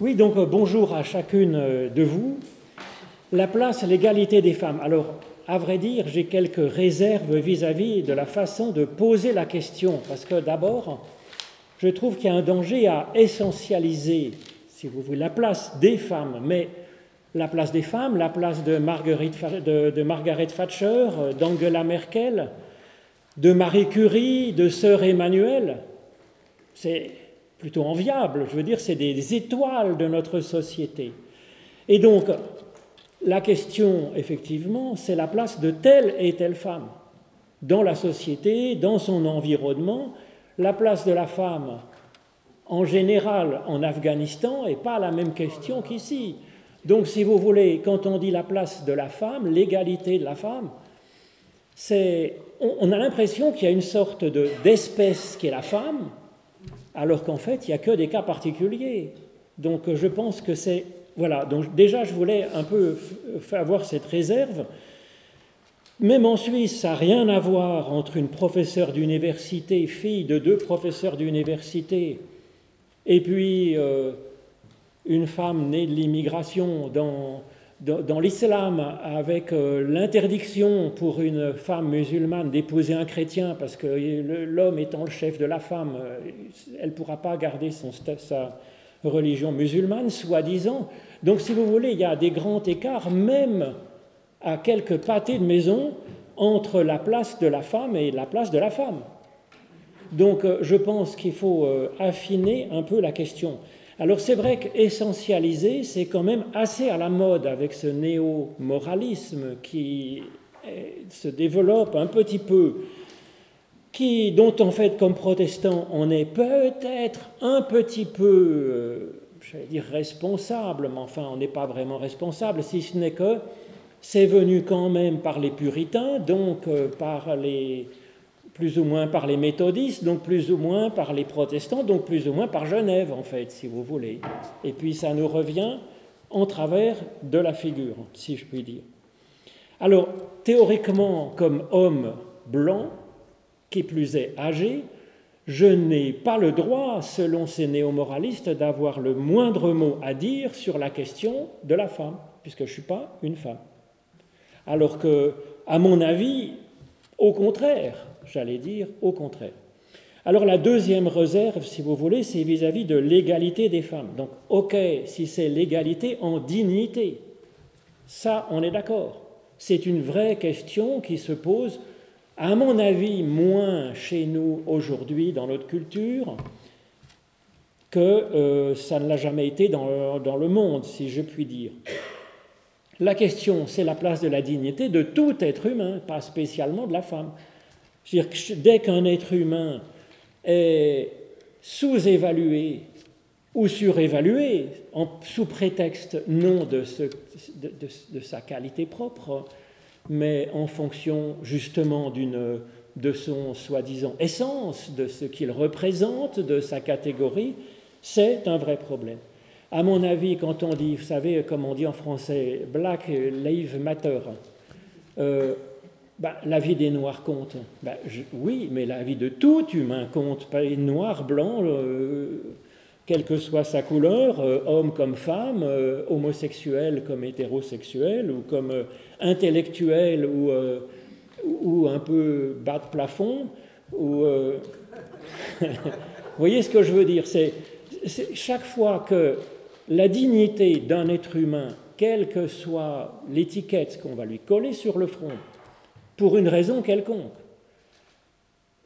Oui, donc euh, bonjour à chacune euh, de vous. La place, l'égalité des femmes. Alors, à vrai dire, j'ai quelques réserves vis-à-vis de la façon de poser la question, parce que d'abord, je trouve qu'il y a un danger à essentialiser, si vous voulez, la place des femmes, mais la place des femmes, la place de, de Margaret Thatcher, euh, d'Angela Merkel, de Marie Curie, de Sœur Emmanuel, c'est plutôt enviable. Je veux dire, c'est des étoiles de notre société. Et donc, la question, effectivement, c'est la place de telle et telle femme dans la société, dans son environnement. La place de la femme, en général, en Afghanistan, n'est pas la même question qu'ici. Donc, si vous voulez, quand on dit la place de la femme, l'égalité de la femme, c'est, on, a l'impression qu'il y a une sorte d'espèce qui est la femme, alors qu'en fait, il n'y a que des cas particuliers. Donc je pense que c'est... Voilà, donc déjà je voulais un peu avoir cette réserve. Même en Suisse, ça n'a rien à voir entre une professeure d'université, fille de deux professeurs d'université, et puis euh, une femme née de l'immigration dans, dans, l'islam, avec euh, l'interdiction pour une femme musulmane d'épouser un chrétien, parce que l'homme étant le chef de la femme, euh, elle ne pourra pas garder sa religion musulmane, soi-disant. Donc, si vous voulez, il y a des grands écarts, même à quelques pâtés de maison, entre la place de la femme et la place de la femme. Donc, euh, je pense qu'il faut affiner un peu la question. Alors c'est vrai qu'essentialiser, c'est quand même assez à la mode avec ce néo-moralisme qui se développe un petit peu, qui, dont en fait comme protestant on est peut-être un petit peu, euh, j'allais dire responsable, mais enfin on n'est pas vraiment responsable, si ce n'est que c'est venu quand même par les puritains, donc euh, par les plus ou moins par les méthodistes, donc plus ou moins par les protestants, donc plus ou moins par Genève, en fait, si vous voulez. Et puis ça nous revient en travers de la figure, si je puis dire. Alors, théoriquement, comme homme blanc, qui plus est âgé, je n'ai pas le droit, selon ces néo-moralistes, d'avoir le moindre mot à dire sur la question de la femme, puisque je ne suis pas une femme. Alors que, à mon avis, au contraire, j'allais dire au contraire. Alors la deuxième réserve, si vous voulez, c'est vis-à-vis de l'égalité des femmes. Donc, ok, si c'est l'égalité en dignité, ça, on est d'accord. C'est une vraie question qui se pose, à mon avis, moins chez nous aujourd'hui dans notre culture que euh, ça ne l'a jamais été dans, dans le monde, si je puis dire. La question, c'est la place de la dignité de tout être humain, pas spécialement de la femme. C'est-à-dire que dès qu'un être humain est sous-évalué ou surévalué, sous prétexte non de, sa qualité propre, mais en fonction justement de son soi-disant essence, de ce qu'il représente, de sa catégorie, c'est un vrai problème. À mon avis, quand on dit, vous savez, comme on dit en français, Black Lives Matter, euh, bah, la vie des Noirs compte. Bah, oui, mais la vie de tout humain compte, pas noir, blanc, euh, quelle que soit sa couleur, euh, homme comme femme, euh, homosexuel comme hétérosexuel, ou comme intellectuel ou, ou un peu bas de plafond. Ou, Vous voyez ce que je veux dire C'est chaque fois que la dignité d'un être humain, quelle que soit l'étiquette qu'on va lui coller sur le front, pour une raison quelconque.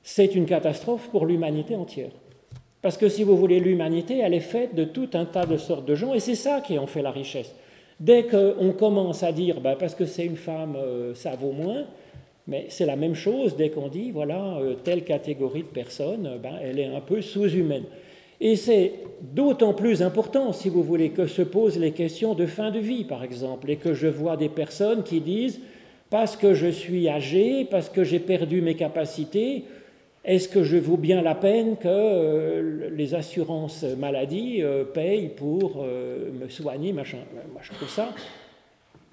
C'est une catastrophe pour l'humanité entière. Parce que si vous voulez, l'humanité, elle est faite de tout un tas de sortes de gens, et c'est ça qui en fait la richesse. Dès qu'on commence à dire, bah, parce que c'est une femme, euh, ça vaut moins, mais c'est la même chose dès qu'on dit, voilà, euh, telle catégorie de personnes, euh, ben, elle est un peu sous-humaine. Et c'est d'autant plus important, si vous voulez, que se posent les questions de fin de vie, par exemple, et que je vois des personnes qui disent, parce que je suis âgé, parce que j'ai perdu mes capacités, est-ce que je vaux bien la peine que euh, les assurances maladie euh, payent pour euh, me soigner machin je trouve ça?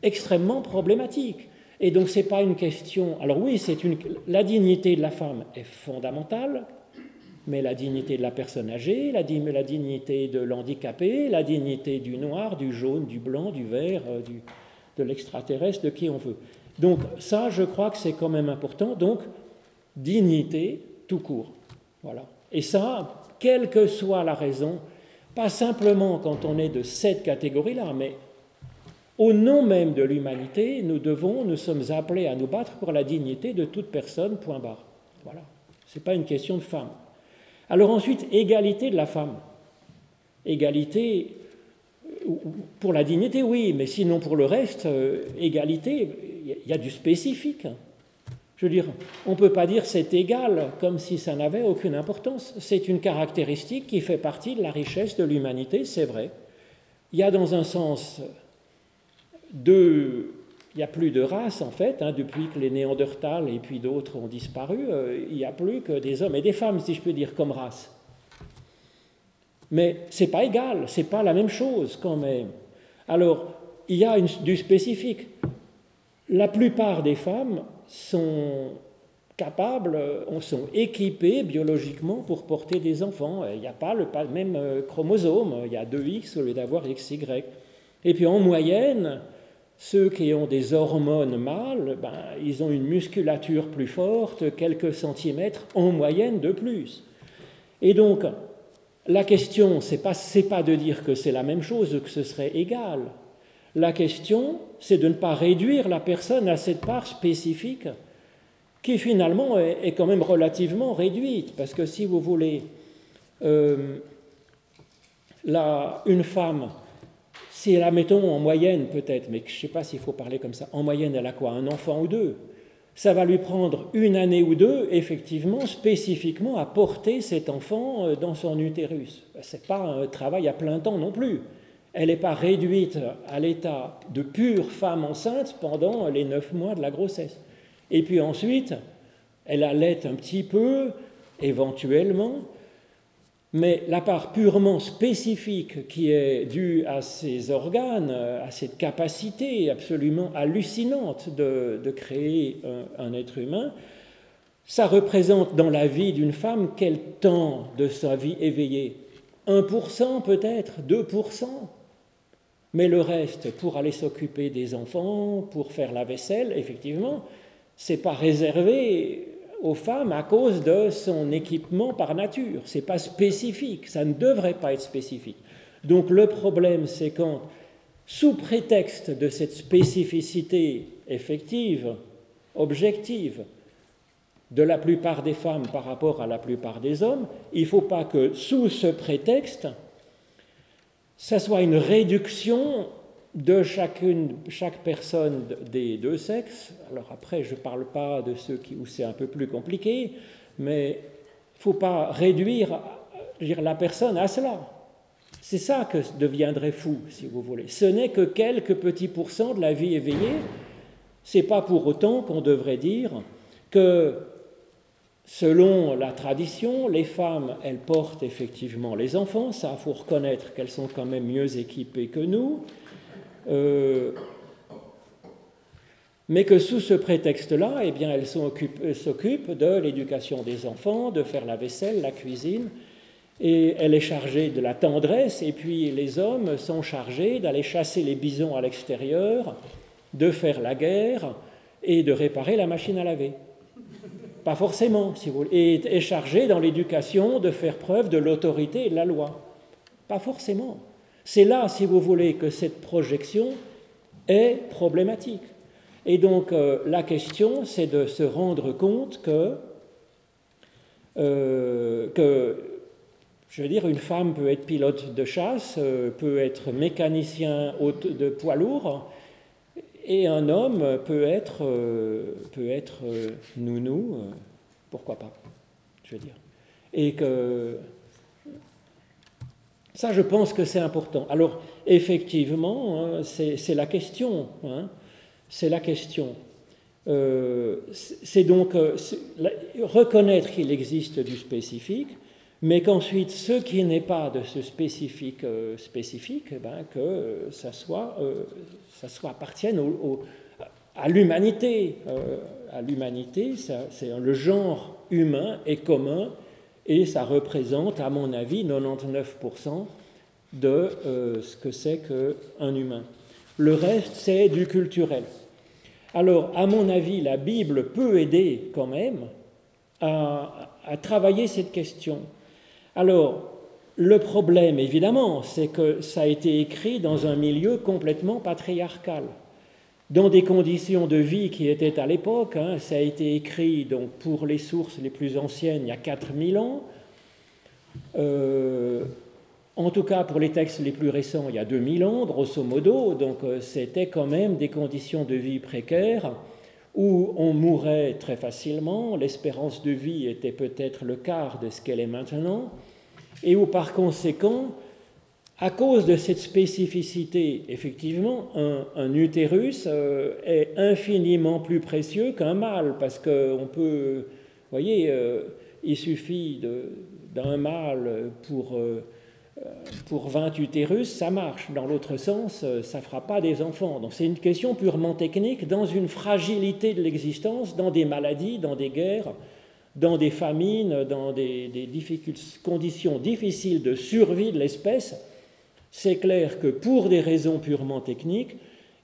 Extrêmement problématique. Et donc, ce n'est pas une question. Alors, oui, c'est une... la dignité de la femme est fondamentale, mais la dignité de la personne âgée, la, la dignité de l'handicapé, la dignité du noir, du jaune, du blanc, du vert, euh, du, de l'extraterrestre, de qui on veut. Donc ça, je crois que c'est quand même important. Donc, dignité tout court. Voilà. Et ça, quelle que soit la raison, pas simplement quand on est de cette catégorie-là, mais au nom même de l'humanité, nous devons, nous sommes appelés à nous battre pour la dignité de toute personne, point barre. Voilà. Ce n'est pas une question de femme. Alors ensuite, égalité de la femme. Égalité pour la dignité, oui, mais sinon pour le reste, euh, égalité, y a du spécifique. Je veux dire, on ne peut pas dire c'est égal comme si ça n'avait aucune importance. C'est une caractéristique qui fait partie de la richesse de l'humanité, c'est vrai. Il y a dans un sens deux, il n'y a plus de race en fait, hein, depuis que les Néandertals et puis d'autres ont disparu, euh, il n'y a plus que des hommes et des femmes, si je peux dire, comme race. Mais c'est pas égal, c'est pas la même chose quand même. Alors, il y a du spécifique. La plupart des femmes sont capables, sont équipées biologiquement pour porter des enfants. Il n'y a pas le même euh, chromosome, il y a deux X au lieu d'avoir XY. Et puis en moyenne, ceux qui ont des hormones mâles, ben, ils ont une musculature plus forte, quelques centimètres en moyenne de plus. Et donc, la question, ce n'est pas, pas de dire que c'est la même chose, que ce serait égal. La question, c'est de ne pas réduire la personne à cette part spécifique qui finalement est, quand même relativement réduite. Parce que si vous voulez, euh, une femme si la mettons en moyenne peut-être, mais je ne sais pas s'il faut parler comme ça, en moyenne elle a quoi Un enfant ou deux? Ça va lui prendre une année ou deux, effectivement, spécifiquement à porter cet enfant euh, dans son utérus. Ce n'est pas un travail à plein temps non plus. Elle n'est pas réduite à l'état de pure femme enceinte pendant les neuf mois de la grossesse. Et puis ensuite, elle allait un petit peu, éventuellement, mais la part purement spécifique qui est due à ces organes, à cette capacité absolument hallucinante de, créer un, être humain, ça représente dans la vie d'une femme quel temps de sa vie éveillée? 1% peut-être, 2%. Mais le reste, pour aller s'occuper des enfants, pour faire la vaisselle, effectivement, c'est pas réservé aux femmes à cause de son équipement par nature. Ce n'est pas spécifique, ça ne devrait pas être spécifique. Donc le problème, c'est quand, sous prétexte de cette spécificité effective, objective, de la plupart des femmes par rapport à la plupart des hommes, il ne faut pas que sous ce prétexte, ça soit une réduction de chacune, chaque personne des deux sexes. Alors après, je ne parle pas de ceux qui, où c'est un peu plus compliqué, mais il ne faut pas réduire dire, la personne à cela. C'est ça que deviendrait fou, si vous voulez. Ce n'est que quelques petits pourcents de la vie éveillée. C'est pas pour autant qu'on devrait dire que, selon la tradition, les femmes, elles portent effectivement les enfants. Ça, il faut reconnaître qu'elles sont quand même mieux équipées que nous. Euh, mais que sous ce prétexte-là, eh bien, elles s'occupent de l'éducation des enfants, de faire la vaisselle, la cuisine, et elle est chargée de la tendresse, et puis les hommes sont chargés d'aller chasser les bisons à l'extérieur, de faire la guerre et de réparer la machine à laver. Pas forcément. Et est chargé dans l'éducation de faire preuve de l'autorité et de la loi. Pas forcément. C'est là, si vous voulez, que cette projection est problématique. Et donc euh, la question, c'est de se rendre compte que, euh, que, je veux dire, une femme peut être pilote de chasse, euh, peut être mécanicien de poids lourd, et un homme peut être, peut être nounou, pourquoi pas, je veux dire. Et que ça, je pense que c'est important. Alors, effectivement, hein, c'est la question. Hein, c'est la question. Euh, c'est donc euh, reconnaître qu'il existe du spécifique, mais qu'ensuite, ce qui n'est pas de ce spécifique euh, spécifique, eh ben, que ça soit, ça soit appartienne à l'humanité. à l'humanité, c'est le genre humain est commun Et ça représente, à mon avis, 99% de euh, ce que c'est qu'un humain. Le reste, c'est du culturel. Alors, à mon avis, la Bible peut aider quand même à travailler cette question. Alors, le problème, évidemment, c'est que ça a été écrit dans un milieu complètement patriarcal, dans des conditions de vie qui étaient à l'époque. Hein, ça a été écrit donc, pour les sources les plus anciennes il y a 4000 ans. Euh, en tout cas, pour les textes les plus récents, il y a 2000 ans, grosso modo. Donc, euh, c'était quand même des conditions de vie précaires où on mourait très facilement. L'espérance de vie était peut-être le quart de ce qu'elle est maintenant et où par conséquent, à cause de cette spécificité, effectivement, un, utérus euh, est infiniment plus précieux qu'un mâle, parce qu'on peut, vous voyez, euh, il suffit d'un mâle pour, euh, pour 20 utérus, ça marche. Dans l'autre sens, ça ne fera pas des enfants. Donc c'est une question purement technique, dans une fragilité de l'existence, dans des maladies, dans des guerres, dans des famines, dans des, conditions difficiles de survie de l'espèce, c'est clair que pour des raisons purement techniques,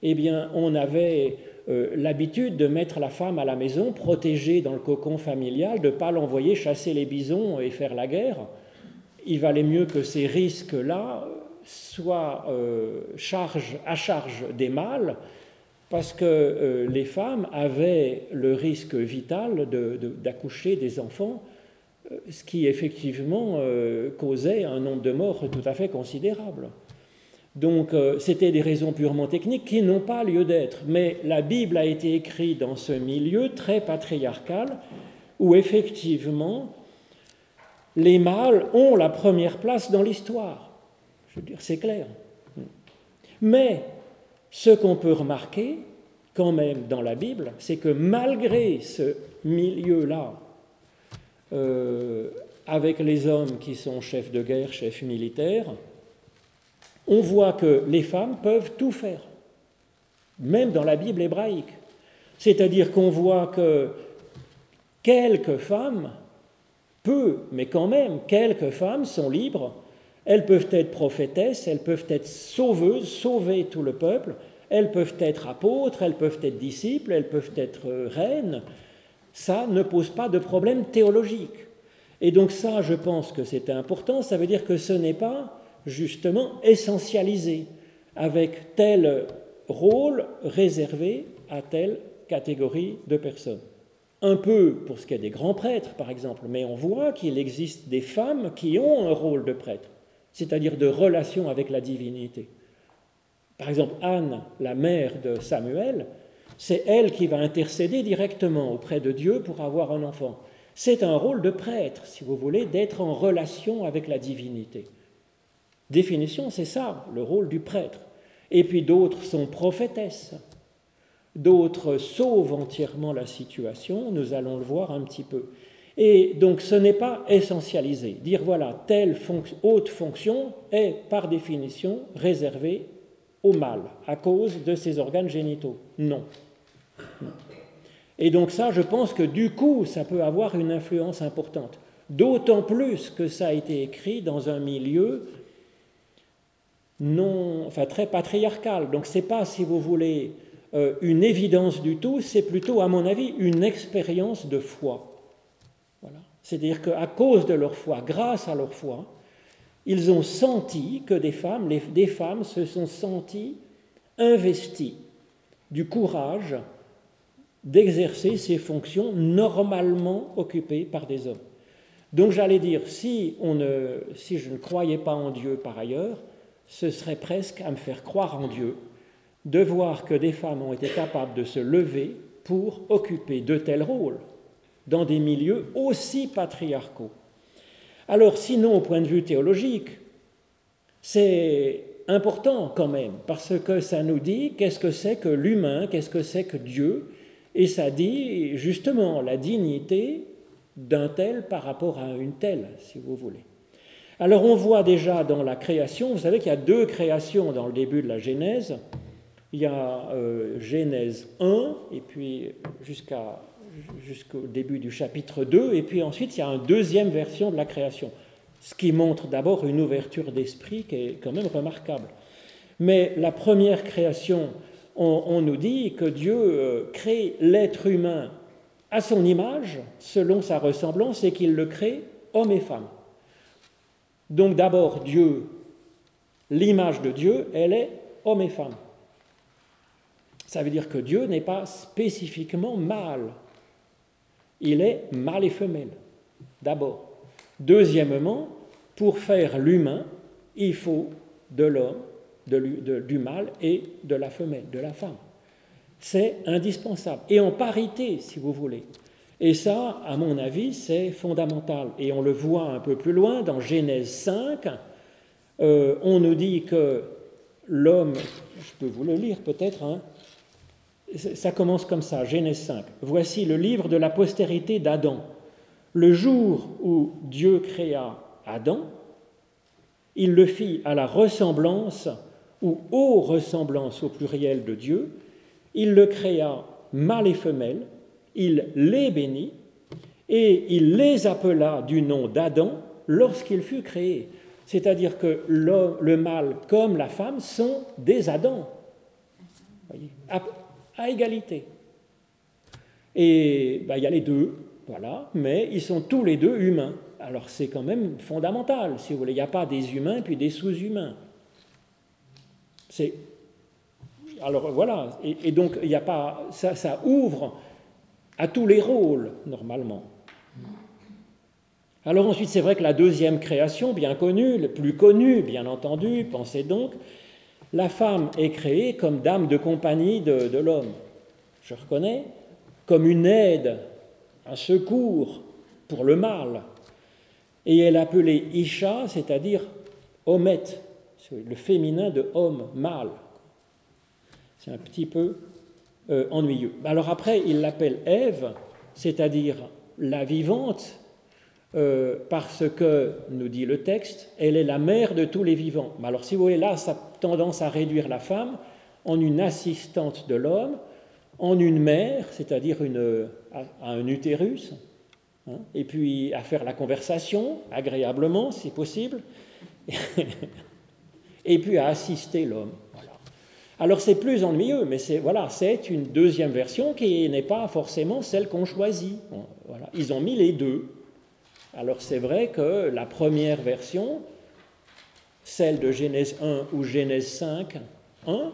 eh bien, on avait euh, l'habitude de mettre la femme à la maison, protégée dans le cocon familial, de ne pas l'envoyer chasser les bisons et faire la guerre. Il valait mieux que ces risques-là soient euh, charge, à charge des mâles parce que euh, les femmes avaient le risque vital d'accoucher des enfants, euh, ce qui effectivement causait un nombre de morts tout à fait considérable. Donc c'était des raisons purement techniques qui n'ont pas lieu d'être. Mais la Bible a été écrite dans ce milieu très patriarcal où effectivement les mâles ont la première place dans l'histoire. Je veux dire, c'est clair. Mais ce qu'on peut remarquer quand même dans la Bible, c'est que malgré ce milieu-là, euh, avec les hommes qui sont chefs de guerre, chefs militaires, on voit que les femmes peuvent tout faire, même dans la Bible hébraïque. C'est-à-dire qu'on voit que quelques femmes, peu, mais quand même, quelques femmes sont libres elles peuvent être prophétesses, elles peuvent être sauveuses, sauver tout le peuple, elles peuvent être apôtres, elles peuvent être disciples, elles peuvent être reines. Ça ne pose pas de problème théologique. Et donc ça, je pense que c'est important, ça veut dire que ce n'est pas justement essentialisé avec tel rôle réservé à telle catégorie de personnes. Un peu pour ce qui est des grands prêtres, par exemple, mais on voit qu'il existe des femmes qui ont un rôle de prêtre c'est-à-dire de relation avec la divinité. Par exemple, Anne, la mère de Samuel, c'est elle qui va intercéder directement auprès de Dieu pour avoir un enfant. C'est un rôle de prêtre, si vous voulez, d'être en relation avec la divinité. Définition, c'est ça, le rôle du prêtre. Et puis d'autres sont prophétesses. D'autres sauvent entièrement la situation, nous allons le voir un petit peu. Et donc ce n'est pas essentialisé. Dire voilà, telle haute fonction est par définition réservée au mâle à cause de ses organes génitaux. Non. Et donc ça, je pense que du coup, ça peut avoir une influence importante. D'autant plus que ça a été écrit dans un milieu non, enfin très patriarcal. Donc c'est pas, si vous voulez, une évidence du tout, c'est plutôt, à mon avis, une expérience de foi. C'est-à-dire qu'à cause de leur foi, grâce à leur foi, ils ont senti que des femmes, des femmes se sont senties investies du courage d'exercer ces fonctions normalement occupées par des hommes. Donc j'allais dire, si, on ne, si je ne croyais pas en Dieu par ailleurs, ce serait presque à me faire croire en Dieu de voir que des femmes ont été capables de se lever pour occuper de tels rôles dans des milieux aussi patriarcaux. Alors sinon, au point de vue théologique, c'est important quand même, parce que ça nous dit qu'est-ce que c'est que l'humain, qu'est-ce que c'est que Dieu, et ça dit justement la dignité d'un tel par rapport à une telle, si vous voulez. Alors on voit déjà dans la création, vous savez qu'il y a deux créations dans le début de la Genèse. Il y a euh, Genèse 1, et puis jusqu'au début du chapitre 2, et puis ensuite il y a une deuxième version de la création, ce qui montre d'abord une ouverture d'esprit qui est quand même remarquable. Mais la première création, on, nous dit que Dieu euh, crée l'être humain à son image, selon sa ressemblance, et qu'il le crée homme et femme. Donc d'abord, Dieu, l'image de Dieu, elle est homme et femme. Ça veut dire que Dieu n'est pas spécifiquement mâle. Il est mâle et femelle, d'abord. Deuxièmement, pour faire l'humain, il faut de l'homme, du mâle et de la femelle, de la femme. C'est indispensable. Et en parité, si vous voulez. Et ça, à mon avis, c'est fondamental. Et on le voit un peu plus loin dans Genèse 5. Euh, on nous dit que l'homme, je peux vous le lire peut-être, hein, ça commence comme ça, Genèse 5. Voici le livre de la postérité d'Adam. Le jour où Dieu créa Adam, il le fit à la ressemblance ou aux ressemblances au pluriel de Dieu. Il le créa mâle et femelle, il les bénit et il les appela du nom d'Adam lorsqu'il fut créé. C'est-à-dire que le, mâle comme la femme sont des Adams, à, égalité. Et bah, il y a les deux, voilà, mais ils sont tous les deux humains. Alors c'est quand même fondamental, si vous voulez. Il n'y a pas des humains puis des sous-humains. C'est alors voilà, et, donc il n'y a pas ça, ça ouvre à tous les rôles normalement. Alors ensuite, c'est vrai que la deuxième création, bien connue, le plus connue, bien entendu, pensez donc, la femme est créée comme dame de compagnie de, l'homme. Je reconnais, comme une aide, un secours pour le mal. Et elle est appelée Isha, c'est-à-dire Homet, le féminin de homme, mâle. C'est un petit peu euh, ennuyeux. Alors après, il l'appelle Ève, c'est-à-dire la vivante, euh, parce que, nous dit le texte, elle est la mère de tous les vivants. Mais alors si vous voulez, là, ça a tendance à réduire la femme en une assistante de l'homme, en une mère, c'est-à-dire à, un utérus, hein, et puis à faire la conversation agréablement, si possible, et puis à assister l'homme. Alors c'est plus ennuyeux, mais c'est voilà, c'est une deuxième version qui n'est pas forcément celle qu'on choisit. voilà. Ils ont mis les deux. Alors c'est vrai que la première version, celle de Genèse 1 ou Genèse 5, 1,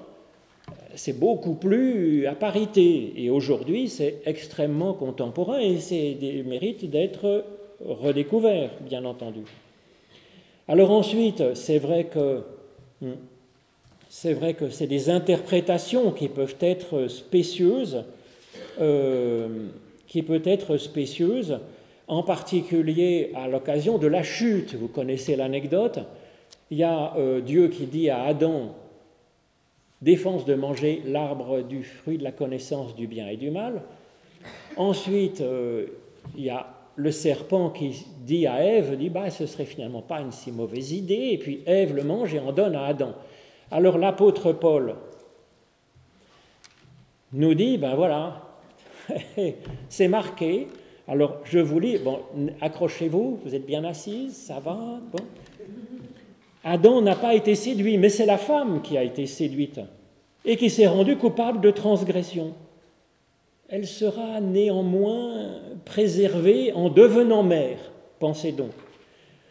c'est beaucoup plus à parité. Et aujourd'hui, c'est extrêmement contemporain et c'est des mérites d'être redécouvert, bien entendu. Alors ensuite, c'est vrai que hmm, c'est vrai que c'est des interprétations qui peuvent être spécieuses, euh, qui peuvent être spécieuses, en particulier à l'occasion de la chute. Vous connaissez l'anecdote. Il y a euh, Dieu qui dit à Adam défense de manger l'arbre du fruit de la connaissance du bien et du mal. Ensuite, euh, il y a le serpent qui dit à Ève, dit bah, ce serait finalement pas une si mauvaise idée, et puis Ève le mange et en donne à Adam. Alors l'apôtre Paul nous dit, ben voilà, c'est marqué. Alors je vous lis, bon, accrochez-vous, vous êtes bien assise, ça va bon. Adam n'a pas été séduit, mais c'est la femme qui a été séduite et qui s'est rendue coupable de transgression. Elle sera néanmoins préservée en devenant mère, pensez donc,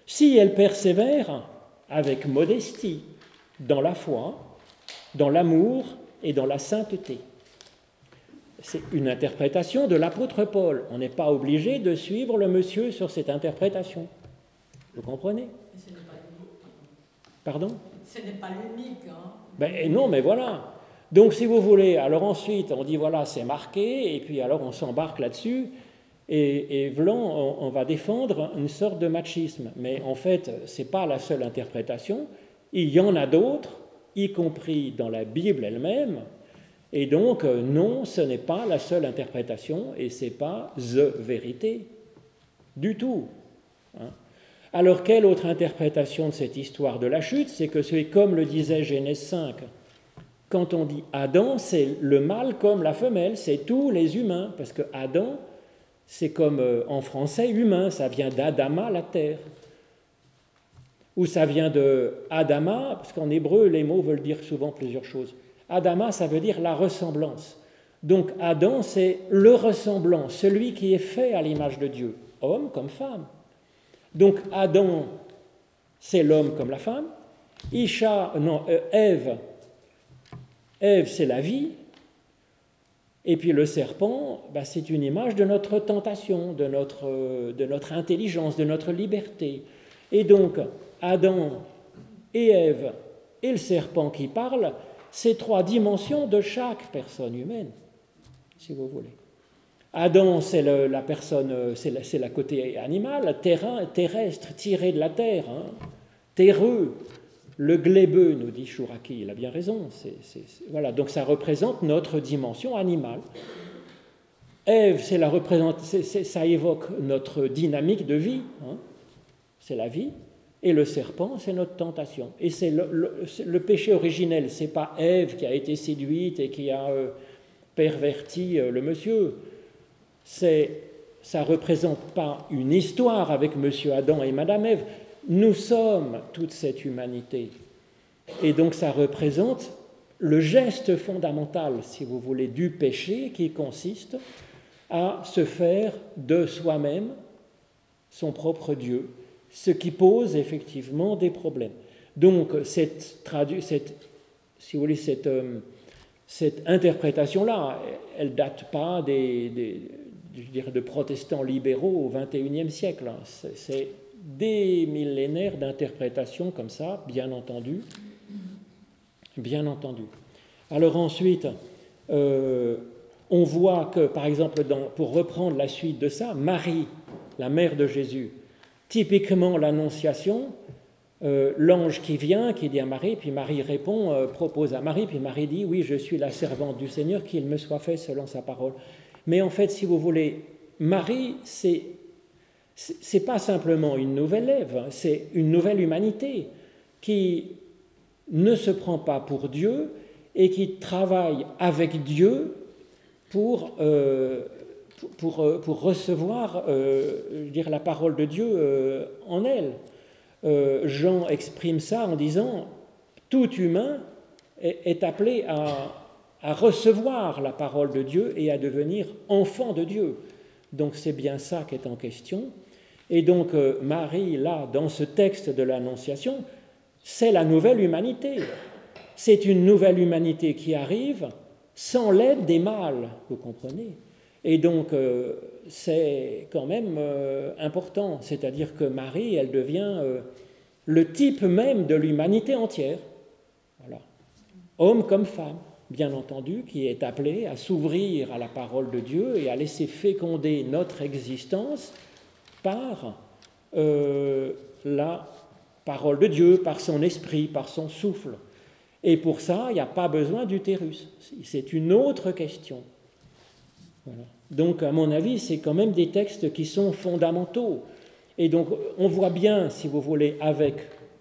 si elle persévère avec modestie dans la foi, dans l'amour et dans la sainteté. C'est une interprétation de l'apôtre Paul. On n'est pas obligé de suivre le monsieur sur cette interprétation. Vous comprenez? Pardon? Ce n'est pas l'unique. Hein. Ben, non, mais voilà. Donc, si vous voulez, alors ensuite, on dit voilà, c'est marqué, et puis alors on s'embarque là-dessus, et, et Vlan, on, va défendre une sorte de machisme. Mais en fait, ce n'est pas la seule interprétation. Il y en a d'autres, y compris dans la Bible elle-même, et donc euh, non, ce n'est pas la seule interprétation et ce n'est pas the vérité du tout. Hein. Alors quelle autre interprétation de cette histoire de la chute? C'est que c'est comme le disait Genèse 5, quand on dit Adam, c'est le mâle comme la femelle, c'est tous les humains, parce que Adam, C'est comme euh, en français humain, ça vient d'Adama, la terre. Ou ça vient de Adama, parce qu'en hébreu, les mots veulent dire souvent plusieurs choses. Adama, ça veut dire la ressemblance. Donc Adam, c'est le ressemblant, celui qui est fait à l'image de Dieu, homme comme femme. Donc Adam, c'est l'homme comme la femme. Isha, non, euh, Ève, Ève, c'est la vie. Et puis le serpent, bah, c'est une image de notre tentation, de notre, euh, de notre intelligence, de notre liberté. Et donc, Adam et Ève et le serpent qui parlent, c'est trois dimensions de chaque personne humaine, si vous voulez. Adam, c'est la personne, c'est la, côté animal, terrain, terrestre, tiré de la terre, hein. terreux, le glébeux, nous dit Chouraki, il a bien raison. voilà, donc ça représente notre dimension animale. Ève, ça évoque notre dynamique de vie, hein. c'est la vie. Et le serpent, c'est notre tentation. Et c'est le, péché originel, c'est pas Ève qui a été séduite et qui a euh, perverti euh, le monsieur. C'est, ça représente pas une histoire avec Monsieur Adam et Madame Ève, nous sommes toute cette humanité. Et donc ça représente le geste fondamental, si vous voulez, du péché qui consiste à se faire de soi-même son propre Dieu, ce qui pose effectivement des problèmes. Donc cette, cette si vous voulez, cette, euh, cette interprétation-là, elle date pas des, de protestants libéraux au XXIe siècle. Hein. C'est des millénaires d'interprétation comme ça, bien entendu. Bien entendu. Alors ensuite, euh, on voit que, par exemple, pour reprendre la suite de ça, Marie, la mère de Jésus, typiquement l'Annonciation, euh, l'ange qui vient, qui dit à Marie, puis Marie répond, euh, propose à Marie, puis Marie dit, oui, je suis la servante du Seigneur, qu'il me soit fait selon sa parole. Mais en fait, si vous voulez, Marie, c'est c'est pas simplement une nouvelle Ève, hein, c'est une nouvelle humanité qui ne se prend pas pour Dieu et qui travaille avec Dieu pour, euh, pour, euh, pour, recevoir euh, dire, la parole de Dieu en elle. Jean exprime ça en disant tout humain est, appelé à, à recevoir la parole de Dieu et à devenir enfant de Dieu. Donc c'est bien ça qui est en question. Et donc euh, Marie, là, dans ce texte de l'Annonciation, c'est la nouvelle humanité. C'est une nouvelle humanité qui arrive sans l'aide des mâles, vous comprenez Et donc euh, c'est quand même euh, important, c'est-à-dire que Marie, elle devient le type même de l'humanité entière. Homme comme femme, bien entendu, qui est appelé à s'ouvrir à la parole de Dieu et à laisser féconder notre existence par euh, la parole de Dieu, par son esprit, par son souffle. Et pour ça, il n'y a pas besoin d'utérus. C'est une autre question. Donc, à mon avis, c'est quand même des textes qui sont fondamentaux. Et donc, on voit bien, si vous voulez, avec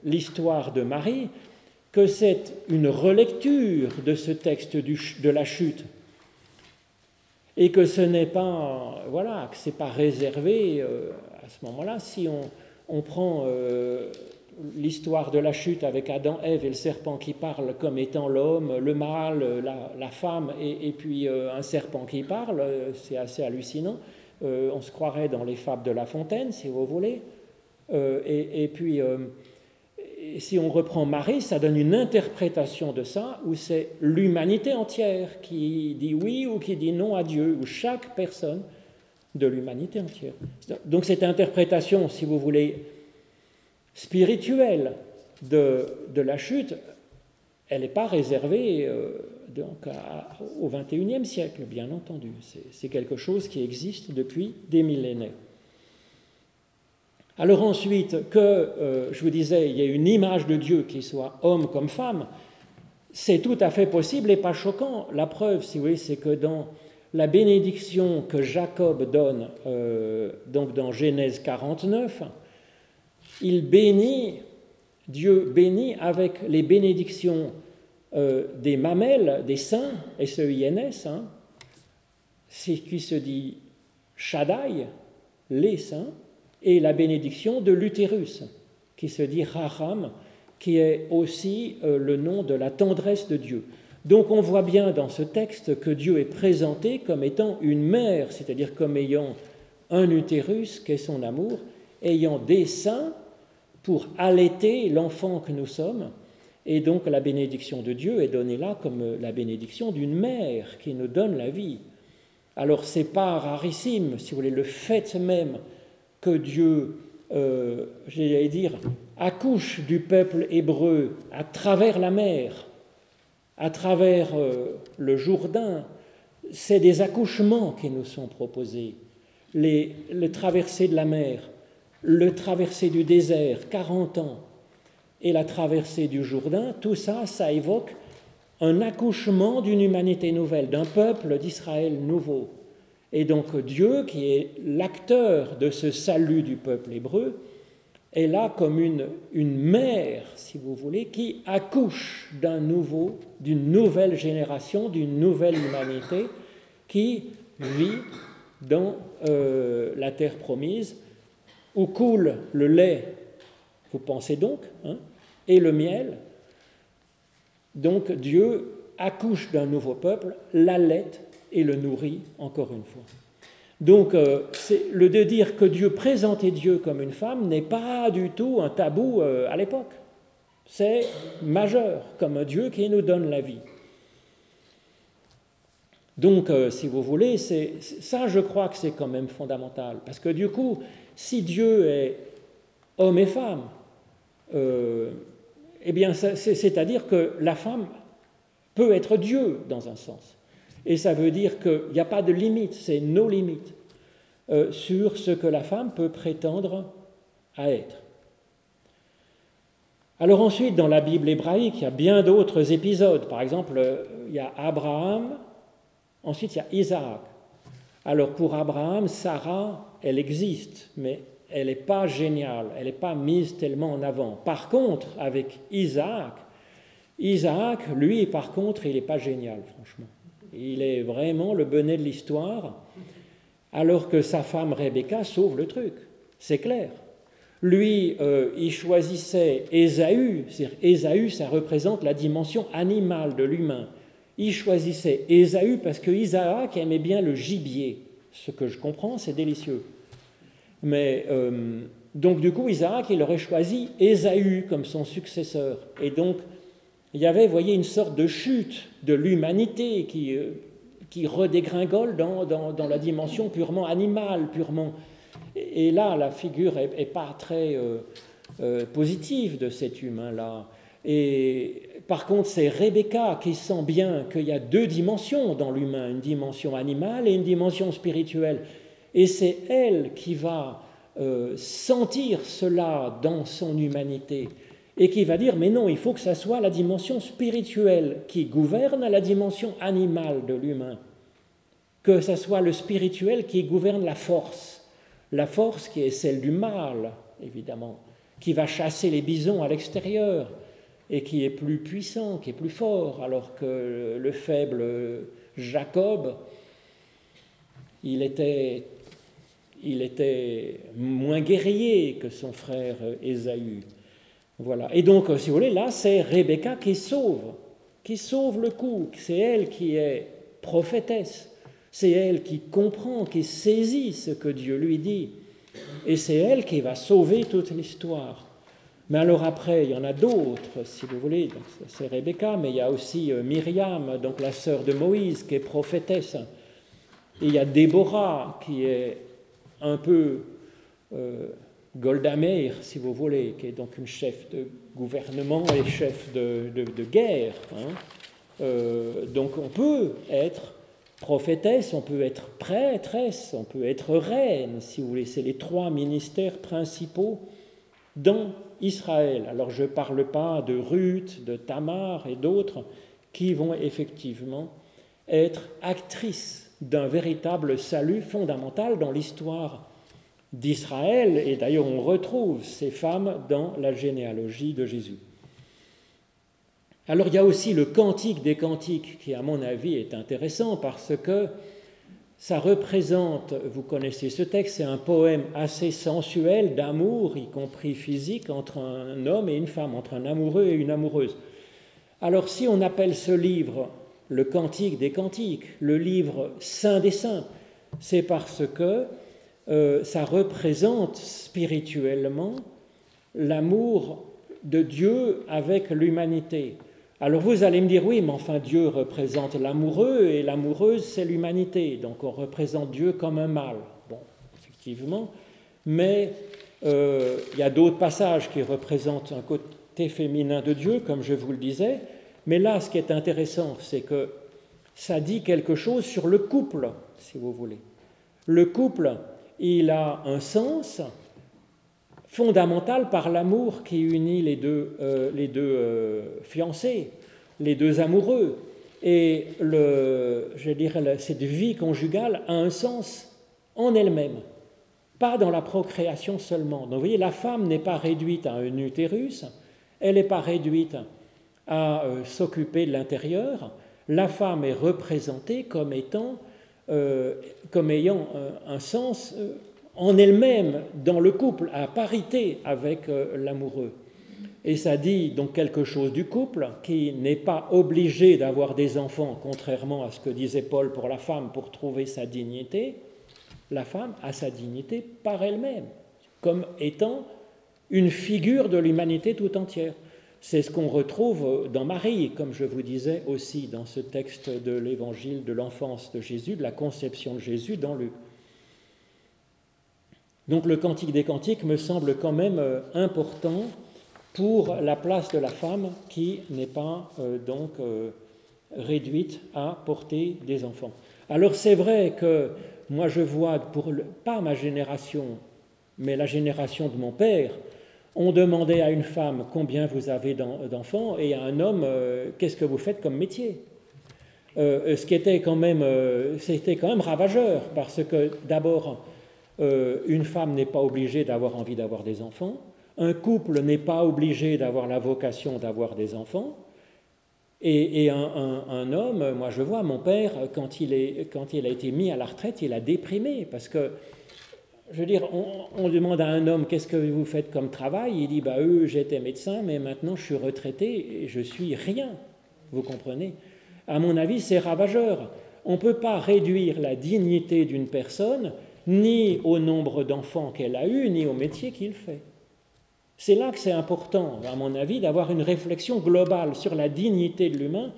l'histoire de Marie, que c'est une relecture de ce texte de la chute et que ce n'est pas, voilà, que c'est pas réservé euh, à ce moment-là. Si on, prend euh, l'histoire de la chute avec Adam, Ève et le serpent qui parle comme étant l'homme, le mâle, la, femme, et, puis euh, un serpent qui parle, c'est assez hallucinant. on se croirait dans les fables de La Fontaine, si vous voulez. Et, et, puis si on reprend Marie, ça donne une interprétation de ça où c'est l'humanité entière qui dit oui ou qui dit non à Dieu, ou chaque personne de l'humanité entière. Donc cette interprétation, si vous voulez, spirituelle de, la chute, elle n'est pas réservée euh, donc au XXIe siècle, bien entendu. C'est quelque chose qui existe depuis des millénaires. Alors ensuite, que, euh, je vous disais, il y ait une image de Dieu qui soit homme comme femme, c'est tout à fait possible et pas choquant. La preuve, si vous voulez, c'est que dans la bénédiction que Jacob donne, euh, donc dans Genèse 49, il bénit, Dieu bénit avec les bénédictions euh, des mamelles, des saints, S-E-I-N-S, hein, qui se dit Shaddai, les saints, et la bénédiction de l'utérus, qui se dit Raham, qui est aussi euh, le nom de la tendresse de Dieu. Donc on voit bien dans ce texte que Dieu est présenté comme étant une mère, c'est-à-dire comme ayant un utérus qui est son amour, ayant des seins pour allaiter l'enfant que nous sommes. Et donc la bénédiction de Dieu est donnée là comme la bénédiction d'une mère qui nous donne la vie. Alors c'est pas rarissime, si vous voulez, le fait même que Dieu, euh, j'allais dire, accouche du peuple hébreu à travers la mer, à travers euh, le Jourdain, c'est des accouchements qui nous sont proposés. Les, les traversées de la mer, le traversée du désert, 40 ans, et la traversée du Jourdain, tout ça, ça évoque un accouchement d'une humanité nouvelle, d'un peuple d'Israël nouveau. Et donc Dieu, qui est l'acteur de ce salut du peuple hébreu, est là comme une, une mère, si vous voulez, qui accouche d'un nouveau, d'une nouvelle génération, d'une nouvelle humanité qui vit dans euh, la terre promise, où coule le lait, vous pensez donc, hein, et le miel. Donc Dieu accouche d'un nouveau peuple, l'allait et le nourrit encore une fois. Donc, euh, le de dire que Dieu présentait Dieu comme une femme n'est pas du tout un tabou euh, à l'époque. C'est majeur, comme un Dieu qui nous donne la vie. Donc, euh, si vous voulez, ça, je crois que c'est quand même fondamental. Parce que du coup, si Dieu est homme et femme, eh bien, c'est-à-dire que la femme peut être Dieu dans un sens. Et ça veut dire qu'il n'y a pas de limite, c'est nos limites euh, sur ce que la femme peut prétendre à être. Alors ensuite, dans la Bible hébraïque, il y a bien d'autres épisodes. Par exemple, euh, il y a Abraham, ensuite il y a Isaac. Alors pour Abraham, Sarah, elle existe, mais elle n'est pas géniale, elle n'est pas mise tellement en avant. Par contre, avec Isaac, Isaac, lui, par contre, il n'est pas génial, franchement. Il est vraiment le bonnet de l'histoire, alors que sa femme Rebecca sauve le truc. C'est clair. Lui, euh, il choisissait Ésaü, c'est-à-dire Ésaü, ça représente la dimension animale de l'humain. Il choisissait Ésaü parce que Isaac aimait bien le gibier. Ce que je comprends, c'est délicieux. Mais euh, donc du coup, Isaac, il aurait choisi Ésaü comme son successeur. Et donc, il y avait, voyez, une sorte de chute de l'humanité qui, euh, qui redégringole dans, dans, la dimension purement animale, purement. Et, là, la figure n'est pas très euh, positive de cet humain-là. Et par contre, c'est Rebecca qui sent bien qu'il y a deux dimensions dans l'humain, une dimension animale et une dimension spirituelle. Et c'est elle qui va sentir cela dans son humanité et qui va dire, mais non, il faut que ça soit la dimension spirituelle qui gouverne la dimension animale de l'humain, que ça soit le spirituel qui gouverne la force, la force qui est celle du mal, évidemment, qui va chasser les bisons à l'extérieur et qui est plus puissant, qui est plus fort, alors que le faible Jacob, il était, il était moins guerrier que son frère Ésaü. Voilà. Et donc, si vous voulez, là, c'est Rebecca qui sauve, qui sauve le coup. C'est elle qui est prophétesse. C'est elle qui comprend, qui saisit ce que Dieu lui dit. Et c'est elle qui va sauver toute l'histoire. Mais alors après, il y en a d'autres, si vous voulez. C'est Rebecca, mais il y a aussi euh, Myriam, donc la sœur de Moïse, qui est prophétesse. Et il y a Déborah, qui est un peu euh, Golda si vous voulez, qui est donc une chef de gouvernement et chef de, guerre. Hein. Euh, donc on peut être prophétesse, on peut être prêtresse, on peut être reine, si vous voulez. C'est les trois ministères principaux dans Israël. Alors je ne parle pas de Ruth, de Tamar et d'autres qui vont effectivement être actrices d'un véritable salut fondamental dans l'histoire d'Israël, et d'ailleurs on retrouve ces femmes dans la généalogie de Jésus. Alors il y a aussi le cantique des cantiques qui, à mon avis, est intéressant parce que ça représente, vous connaissez ce texte, c'est un poème assez sensuel d'amour, y compris physique, entre un homme et une femme, entre un amoureux et une amoureuse. Alors si on appelle ce livre le Cantique des Cantiques, le livre Saint des Saints, c'est parce que euh, ça représente spirituellement l'amour de Dieu avec l'humanité. Alors vous allez me dire, oui, mais enfin Dieu représente l'amoureux et l'amoureuse, c'est l'humanité. Donc on représente Dieu comme un mâle. Bon, effectivement. Mais euh, il y a d'autres passages qui représentent un côté féminin de Dieu, comme je vous le disais. Mais là, ce qui est intéressant, c'est que ça dit quelque chose sur le couple, si vous voulez. Le couple, il a un sens fondamental par l'amour qui unit les deux, euh, les deux euh, fiancés, les deux amoureux. Et je dirais, cette vie conjugale a un sens en elle-même, pas dans la procréation seulement. Donc vous voyez, la femme n'est pas réduite à un utérus, elle n'est pas réduite à euh, s'occuper de l'intérieur. La femme est représentée comme étant, comme ayant un sens en elle-même dans le couple, à parité avec euh, l'amoureux. Et ça dit donc quelque chose du couple qui n'est pas obligé d'avoir des enfants, contrairement à ce que disait Paul pour la femme, pour trouver sa dignité. La femme a sa dignité par elle-même, comme étant une figure de l'humanité tout entière. C'est ce qu'on retrouve dans Marie, comme je vous disais aussi dans ce texte de l'évangile de l'enfance de Jésus, de la conception de Jésus dans Luc. Donc le Cantique des Cantiques me semble quand même euh, important pour la place de la femme qui n'est pas euh, donc euh, réduite à porter des enfants. Alors c'est vrai que moi je vois, pour pas ma génération, mais la génération de mon père, on demandait à une femme combien vous avez d'enfants et à un homme qu'est-ce que vous faites comme métier? ce qui était quand même, c'était quand même ravageur parce que d'abord euh, une femme n'est pas obligée d'avoir envie d'avoir des enfants, un couple n'est pas obligé d'avoir la vocation d'avoir des enfants, et, un, homme, moi je vois mon père, quand il, est, a été mis à la retraite, il a déprimé, parce que, je veux dire, on, demande à un homme qu'est-ce que vous faites comme travail, il dit, bah eux, j'étais médecin, mais maintenant je suis retraité et je suis rien, vous comprenez? À mon avis, c'est ravageur. On ne peut pas réduire la dignité d'une personne ni au nombre d'enfants qu'elle a eu, ni au métier qu'il fait. C'est là que c'est important, à mon avis, d'avoir une réflexion globale sur la dignité de l'humain,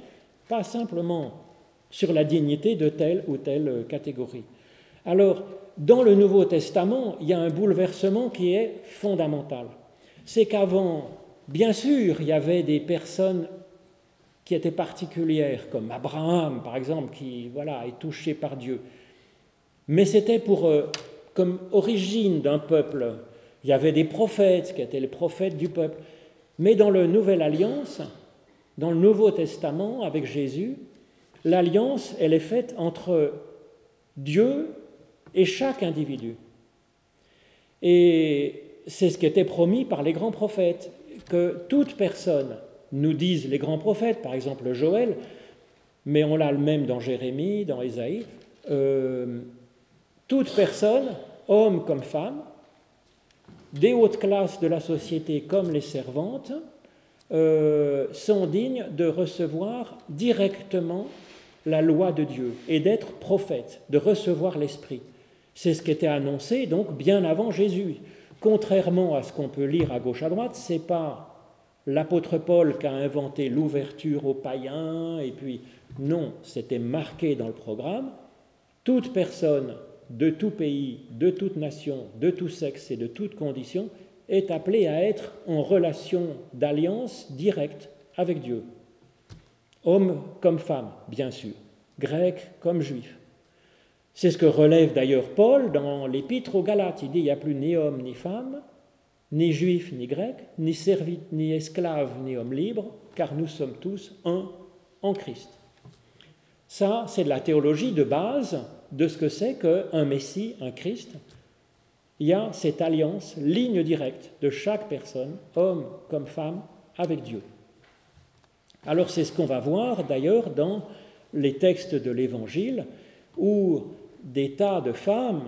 pas simplement sur la dignité de telle ou telle catégorie. Alors, dans le Nouveau Testament, il y a un bouleversement qui est fondamental. C'est qu'avant, bien sûr, il y avait des personnes qui étaient particulières, comme Abraham, par exemple, qui voilà, est touché par Dieu mais c'était pour euh, comme origine d'un peuple. Il y avait des prophètes qui étaient les prophètes du peuple. Mais dans la Nouvelle Alliance, dans le Nouveau Testament avec Jésus, l'alliance, elle est faite entre Dieu et chaque individu. Et c'est ce qui était promis par les grands prophètes, que toute personne, nous disent les grands prophètes, par exemple Joël, mais on l'a le même dans Jérémie, dans Ésaïe, euh, toute personne, homme comme femme, des hautes classes de la société comme les servantes, euh, sont dignes de recevoir directement la loi de Dieu et d'être prophètes, de recevoir l'Esprit. C'est ce qui était annoncé donc bien avant Jésus. Contrairement à ce qu'on peut lire à gauche à droite, c'est pas l'apôtre Paul qui a inventé l'ouverture aux païens et puis non, c'était marqué dans le programme. Toute personne de tout pays, de toute nation, de tout sexe et de toute condition est appelé à être en relation d'alliance directe avec Dieu. Homme comme femme, bien sûr, grec comme juif. C'est ce que relève d'ailleurs Paul dans l'épître aux Galates. Il dit il n'y a plus ni homme ni femme, ni juif ni grec, ni servite ni esclave ni homme libre, car nous sommes tous un en Christ. Ça, c'est de la théologie de base de ce que c'est qu'un Messie, un Christ. Il y a cette alliance, ligne directe de chaque personne, homme comme femme, avec Dieu. Alors c'est ce qu'on va voir d'ailleurs dans les textes de l'Évangile, où des tas de femmes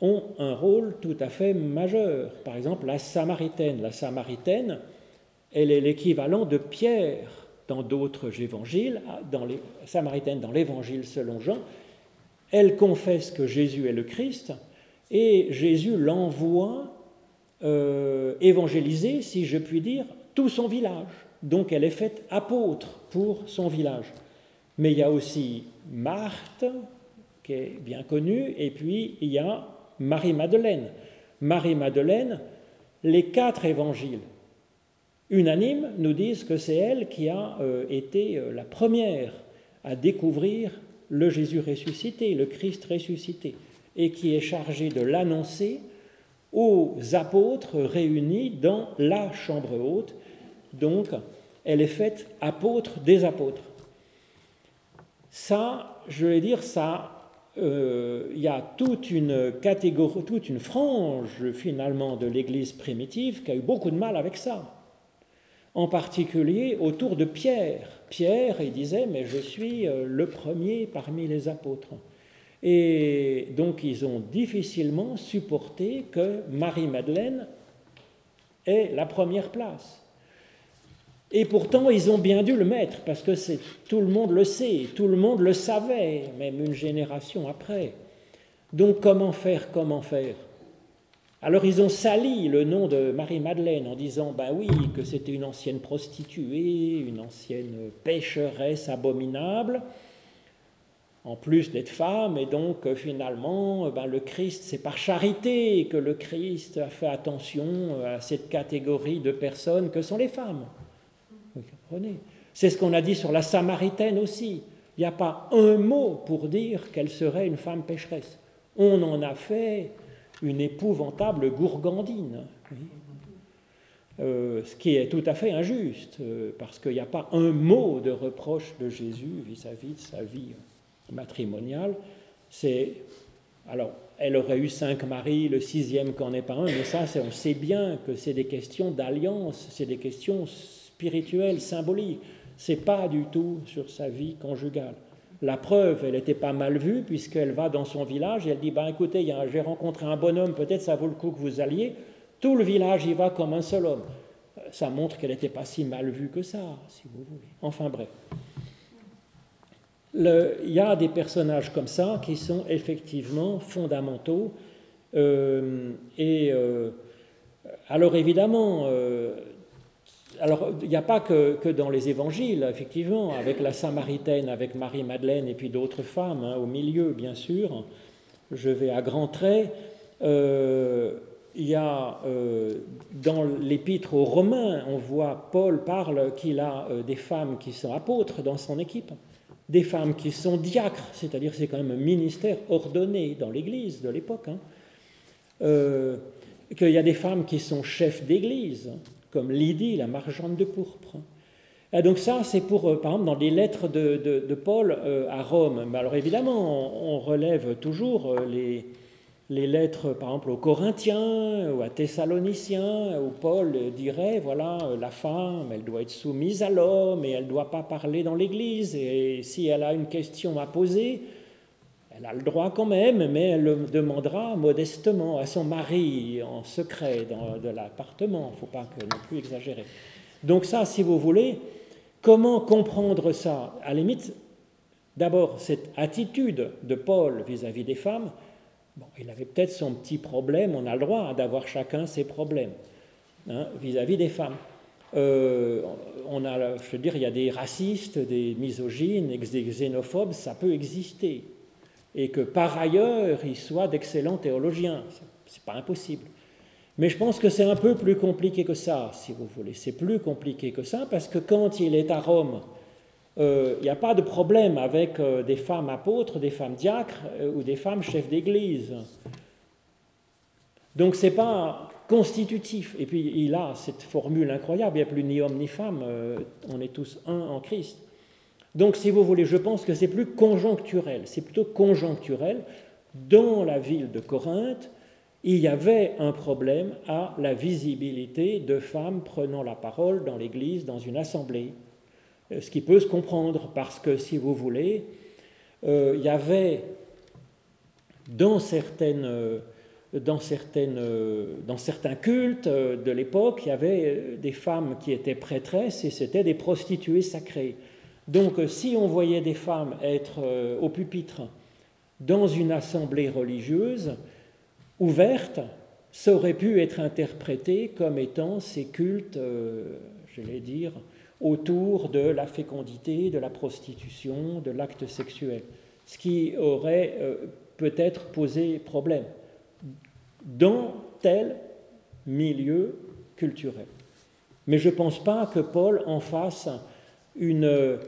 ont un rôle tout à fait majeur. Par exemple, la Samaritaine. La Samaritaine, elle est l'équivalent de Pierre dans d'autres évangiles, dans les Samaritaines dans l'évangile selon Jean. Elle confesse que Jésus est le Christ et Jésus l'envoie euh, évangéliser, si je puis dire, tout son village. Donc elle est faite apôtre pour son village. Mais il y a aussi Marthe, qui est bien connue, et puis il y a Marie-Madeleine. Marie-Madeleine, les quatre évangiles unanimes nous disent que c'est elle qui a euh, été euh, la première à découvrir le Jésus ressuscité, le Christ ressuscité, et qui est chargée de l'annoncer aux apôtres réunis dans la chambre haute. Donc, elle est faite apôtre des apôtres. Ça, je vais dire, ça euh, il y a toute une catégorie, toute une frange finalement de l'Église primitive qui a eu beaucoup de mal avec ça. En particulier autour de Pierre. Pierre, il disait, mais je suis euh, le premier parmi les apôtres. Et donc ils ont difficilement supporté que Marie-Madeleine ait la première place. Et pourtant, ils ont bien dû le mettre, parce que tout le monde le sait, tout le monde le savait, même une génération après. Donc comment faire, comment faire? Alors ils ont sali le nom de Marie-Madeleine en disant, ben oui, que c'était une ancienne prostituée, une ancienne pécheresse abominable, en plus d'être femme, et donc euh, finalement, ben, le Christ, c'est par charité que le Christ a fait attention à cette catégorie de personnes que sont les femmes. C'est ce qu'on a dit sur la Samaritaine aussi. Il n'y a pas un mot pour dire qu'elle serait une femme pécheresse. On en a fait une épouvantable gourgandine. Euh, ce qui est tout à fait injuste, euh, parce qu'il n'y a pas un mot de reproche de Jésus vis-à-vis de sa vie matrimoniale. C'est alors, elle aurait eu cinq maris, le sixième qu'en est pas un, mais ça, on sait bien que c'est des questions d'alliance, c'est des questions spirituel, symbolique. C'est pas du tout sur sa vie conjugale. La preuve, elle n'était pas mal vue puisqu'elle va dans son village et elle dit ben écoutez, j'ai rencontré un bonhomme, peut-être ça vaut le coup que vous alliez. Tout le village y va comme un seul homme. Ça montre qu'elle n'était pas si mal vue que ça, si vous voulez. Enfin bref. Il y a des personnages comme ça qui sont effectivement fondamentaux. Euh, et euh, alors évidemment, euh, alors, il n'y a pas que, dans les évangiles, effectivement, avec la Samaritaine, avec Marie-Madeleine et puis d'autres femmes, hein, au milieu, bien sûr. Je vais à grands traits. Euh, il y a euh, dans l'épître aux Romains, on voit Paul parle qu'il a euh, des femmes qui sont apôtres dans son équipe, des femmes qui sont diacres, c'est-à-dire c'est quand même un ministère ordonné dans l'Église de l'époque, hein. qu'il y a des femmes qui sont chefs d'Église, comme Lydie, la marchande de pourpre. Et donc ça, c'est pour, euh, par exemple, dans les lettres de, Paul euh, à Rome. Alors évidemment, on, relève toujours euh, les, les, lettres, par exemple, aux Corinthiens ou à Thessaloniciens, où Paul dirait, voilà, la femme, elle doit être soumise à l'homme et elle ne doit pas parler dans l'Église. Et si elle a une question à poser, elle a le droit quand même, mais elle le demandera modestement à son mari en secret dans de l'appartement. Il ne faut pas que, non plus exagérer. Donc ça, si vous voulez, comment comprendre ça? À la limite, d'abord, cette attitude de Paul vis-à-vis des femmes, bon, il avait peut-être son petit problème, on a le droit d'avoir chacun ses problèmes hein, vis-à-vis des femmes. Euh, on a, je veux dire, il y a des racistes, des misogynes, des xénophobes, ça peut exister et que par ailleurs il soit d'excellents théologiens. Ce n'est pas impossible. Mais je pense que c'est un peu plus compliqué que ça, si vous voulez. C'est plus compliqué que ça parce que quand il est à Rome, euh, il n'y a pas de problème avec euh, des femmes apôtres, des femmes diacres euh, ou des femmes chefs d'église. Donc ce n'est pas constitutif. Et puis il a cette formule incroyable, il n'y a plus ni homme ni femme, on est tous un en Christ. Donc, si vous voulez, je pense que c'est plus conjoncturel, c'est plutôt conjoncturel. Dans la ville de Corinthe, il y avait un problème à la visibilité de femmes prenant la parole dans l'Église, dans une assemblée. Euh, ce qui peut se comprendre, parce que, si vous voulez, euh, il y avait dans, certaines, dans, certaines, dans certains cultes de l'époque, il y avait des femmes qui étaient prêtresses et c'était des prostituées sacrées. Donc si on voyait des femmes être au pupitre dans une assemblée religieuse ouverte, ça aurait pu être interprété comme étant ces cultes, euh, je vais dire, autour de la fécondité, de la prostitution, de l'acte sexuel, ce qui aurait euh, peut-être posé problème dans tel milieu culturel. Mais je ne pense pas que Paul en fasse une, euh,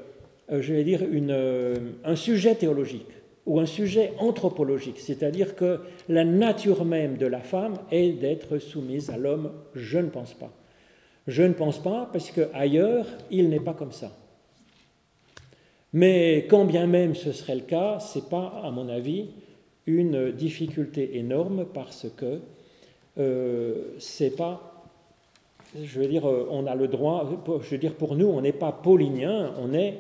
je vais dire, une, un sujet théologique ou un sujet anthropologique, c'est-à-dire que la nature même de la femme est d'être soumise à l'homme. Je ne pense pas. Je ne pense pas parce qu'ailleurs, il n'est pas comme ça. Mais quand bien même ce serait le cas, ce n'est pas, à mon avis, une difficulté énorme parce que euh, c'est pas, je veux dire, euh, on a le droit, je veux dire, pour nous, on n'est pas paulinien, on est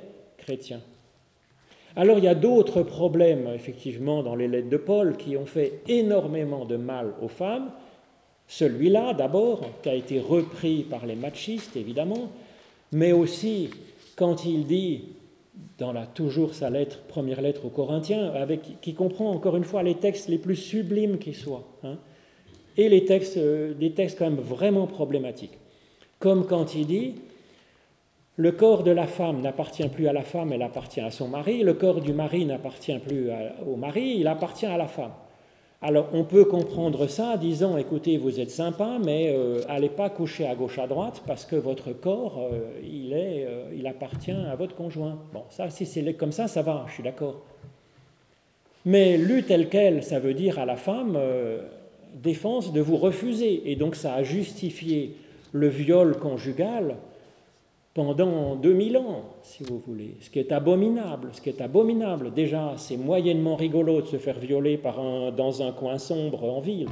Alors il y a d'autres problèmes, effectivement, dans les lettres de Paul qui ont fait énormément de mal aux femmes. Celui-là, d'abord, qui a été repris par les machistes, évidemment, mais aussi quand il dit, dans la, toujours sa lettre, première lettre aux Corinthiens, qui comprend encore une fois les textes les plus sublimes qui soient, hein, et les textes, euh, des textes quand même vraiment problématiques. Comme quand il dit, le corps de la femme n'appartient plus à la femme, elle appartient à son mari. Le corps du mari n'appartient plus au mari, il appartient à la femme. Alors on peut comprendre ça en disant, écoutez, vous êtes sympa, mais euh, allez pas coucher à gauche à droite parce que votre corps, euh, il, euh, il appartient à votre conjoint. Bon, ça, si c'est comme ça, ça va, je suis d'accord. Mais lu tel quel, ça veut dire à la femme, défense de vous refuser. Et donc ça a justifié le viol conjugal pendant 2000 ans, si vous voulez, ce qui est abominable, ce qui est abominable. Déjà, c'est moyennement rigolo de se faire violer dans un coin sombre en ville,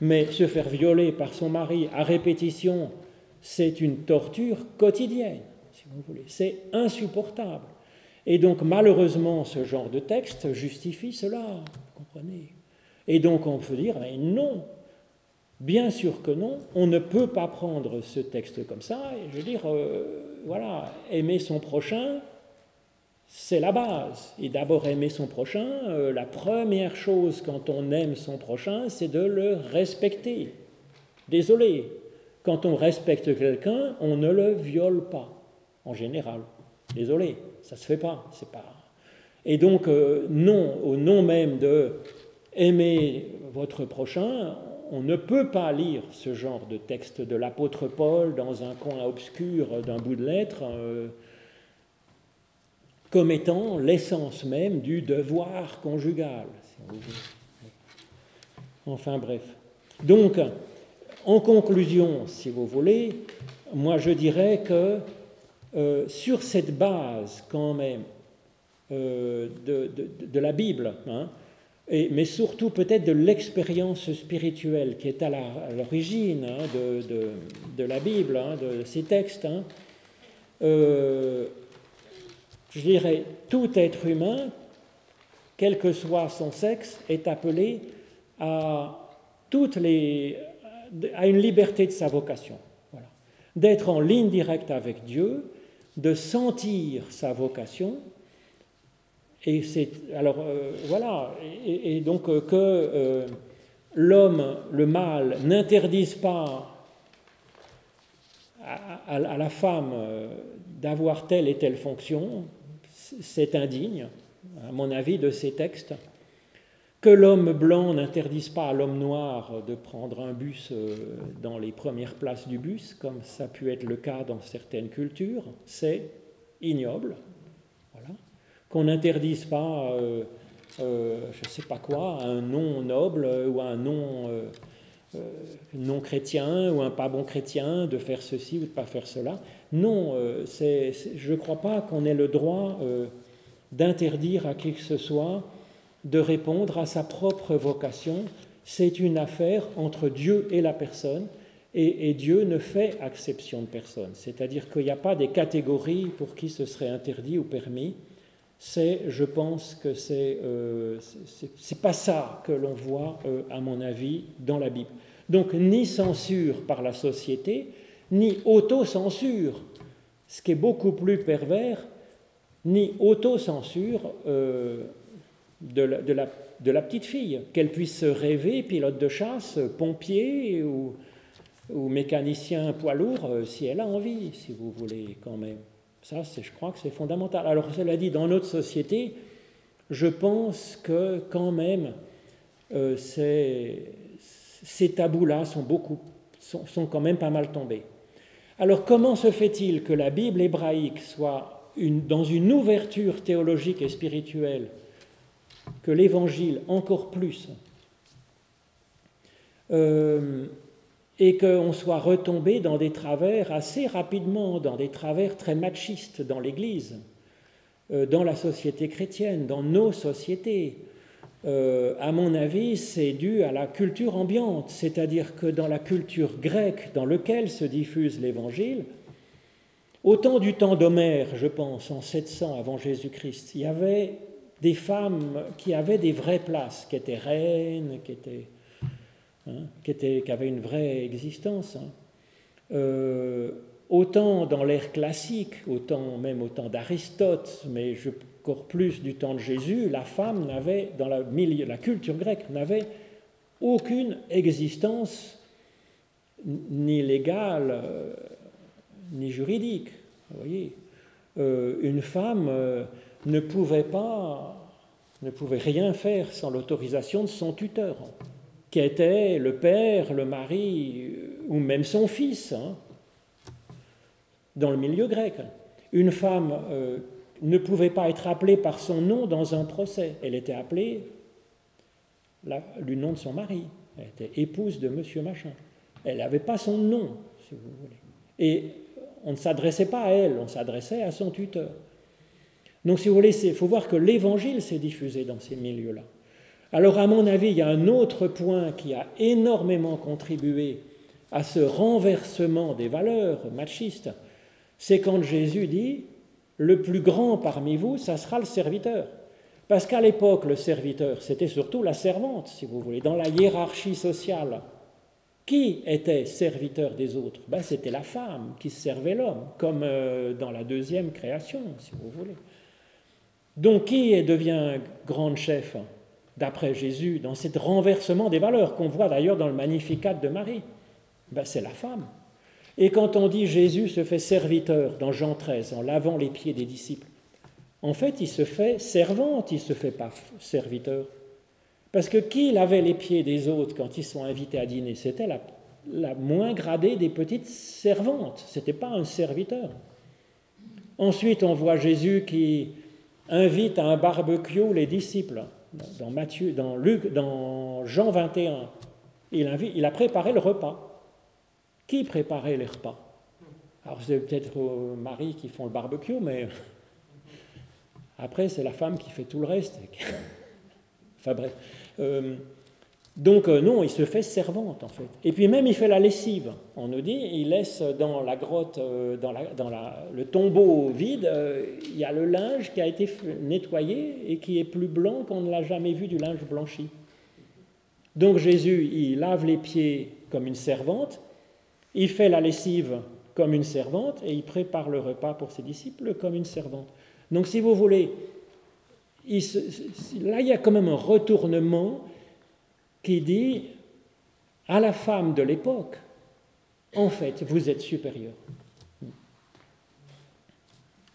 mais se faire violer par son mari à répétition, c'est une torture quotidienne, si vous voulez. C'est insupportable. Et donc, malheureusement, ce genre de texte justifie cela, vous comprenez Et donc, on peut dire, mais non, Bien sûr que non, on ne peut pas prendre ce texte comme ça. Et je veux dire, euh, voilà, aimer son prochain, c'est la base. Et d'abord aimer son prochain, euh, la première chose quand on aime son prochain, c'est de le respecter. Désolé, quand on respecte quelqu'un, on ne le viole pas, en général. Désolé, ça se fait pas, c'est pas. Et donc, euh, non, au nom même de aimer votre prochain, on ne peut pas lire ce genre de texte de l'apôtre Paul dans un coin obscur d'un bout de lettre euh, comme étant l'essence même du devoir conjugal. enfin bref. Donc, en conclusion, si vous voulez, moi je dirais que euh, sur cette base quand même euh, de, la Bible, hein, mais surtout peut-être de l'expérience spirituelle qui est à l'origine hein, de, la Bible, hein, de ces textes. Hein. Euh, je dirais, tout être humain, quel que soit son sexe, est appelé à, à une liberté de sa vocation. D'être en ligne directe avec Dieu, de sentir sa vocation, et c'est alors euh, voilà, et, donc euh, que euh, l'homme, le mâle, n'interdise pas à, la femme d'avoir telle et telle fonction, c'est indigne, à mon avis, de ces textes. Que l'homme blanc n'interdise pas à l'homme noir de prendre un bus dans les premières places du bus, comme ça a pu être le cas dans certaines cultures, c'est ignoble, qu'on n'interdise pas, euh, euh, je ne sais pas quoi, un nom noble ou un nom euh, non chrétien ou un pas bon chrétien de faire ceci ou de pas faire cela. Non, je ne crois pas qu'on ait le droit d'interdire à qui que ce soit de répondre à sa propre vocation. C'est une affaire entre Dieu et la personne. Et, et, Dieu ne fait exception de personne. C'est-à-dire qu'il n'y a pas des catégories pour qui ce serait interdit ou permis. C'est, je pense que c'est euh, c'est pas ça que l'on voit, euh, à mon avis, dans la Bible. Donc ni censure par la société, ni autocensure, ce qui est beaucoup plus pervers, ni autocensure euh, de, la, petite fille, qu'elle puisse se rêver pilote de chasse, pompier ou, ou mécanicien poids lourd, euh, si elle a envie, si vous voulez quand même. Ça, je crois que c'est fondamental. Alors, cela dit, dans notre société, je pense que quand même, euh, ces, tabous-là sont, beaucoup, sont, sont quand même pas mal tombés. Alors, comment se fait-il que la Bible hébraïque soit une, dans une ouverture théologique et spirituelle que l'Évangile encore plus euh, et qu'on soit retombé dans des travers assez rapidement, dans des travers très machistes dans l'Église, euh, dans la société chrétienne, dans nos sociétés. Euh, à mon avis, c'est dû à la culture ambiante, c'est-à-dire que dans la culture grecque dans laquelle se diffuse l'Évangile, autant du temps d'Homère, je pense, en 700 avant Jésus-Christ, il y avait des femmes qui avaient des vraies places, qui étaient reines, qui étaient Hein, qui, avait une vraie existence. Hein. Euh, autant dans l'ère classique, autant même au temps d'Aristote, mais encore plus du temps de Jésus, la femme n'avait, dans la, culture grecque, n'avait aucune existence ni légale euh, ni juridique. Vous voyez, euh, une femme ne pouvait pas, ne pouvait rien faire sans l'autorisation de son tuteur qui était le père, le mari, ou même son fils, hein, dans le milieu grec. Une femme euh, ne pouvait pas être appelée par son nom dans un procès. Elle était appelée du nom de son mari. Elle était épouse de monsieur machin. Elle n'avait pas son nom, si vous voulez. Et on ne s'adressait pas à elle, on s'adressait à son tuteur. Donc, si vous voulez, il faut voir que l'évangile s'est diffusé dans ces milieux-là. Alors à mon avis, il y a un autre point qui a énormément contribué à ce renversement des valeurs machistes, c'est quand Jésus dit, le plus grand parmi vous, ça sera le serviteur. Parce qu'à l'époque, le serviteur, c'était surtout la servante, si vous voulez, dans la hiérarchie sociale. Qui était serviteur des autres? Ben, C'était la femme qui servait l'homme, comme euh, dans la deuxième création, si vous voulez. Donc qui devient grande chef? D'après Jésus, dans ce renversement des valeurs qu'on voit d'ailleurs dans le Magnificat de Marie ben, C'est la femme. Et quand on dit Jésus se fait serviteur dans Jean 13 en lavant les pieds des disciples, en fait, il se fait servante, il ne se fait pas serviteur. Parce que qui lavait les pieds des autres quand ils sont invités à dîner? C'était la, la, moins gradée des petites servantes, ce n'était pas un serviteur. Ensuite, on voit Jésus qui invite à un barbecue les disciples dans, Matthieu, dans, Luc, dans Jean 21, il, il a préparé le repas. Qui préparait les repas? Alors c'est peut-être Marie qui font le barbecue, mais après c'est la femme qui fait tout le reste. enfin bref. Euh, donc euh, non, il se fait servante en fait. Et puis même il fait la lessive. On nous dit, il laisse dans la grotte, euh, dans, le tombeau vide, euh, il y a le linge qui a été nettoyé et qui est plus blanc qu'on ne l'a jamais vu du linge blanchi. Donc Jésus, il lave les pieds comme une servante, il fait la lessive comme une servante et il prépare le repas pour ses disciples comme une servante. Donc si vous voulez, là il y a quand même un retournement qui dit à la femme de l'époque, en fait, vous êtes supérieur.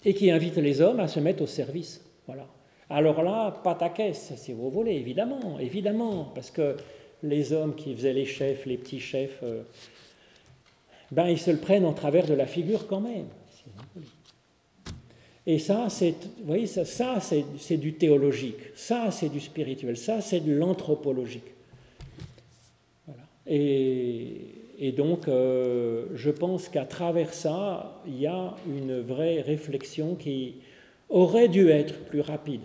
Et qui invite les hommes à se mettre au service. Voilà. Alors là, pas ta caisse, si vous voulez, évidemment, évidemment, parce que les hommes qui faisaient les chefs, les petits chefs, euh, ben ils se le prennent en travers de la figure quand même. Et ça, c'est, ça c'est du théologique, ça, c'est du spirituel, ça, c'est de l'anthropologique. Et, donc, euh, je pense qu'à travers ça, il y a une vraie réflexion qui aurait dû être plus rapide.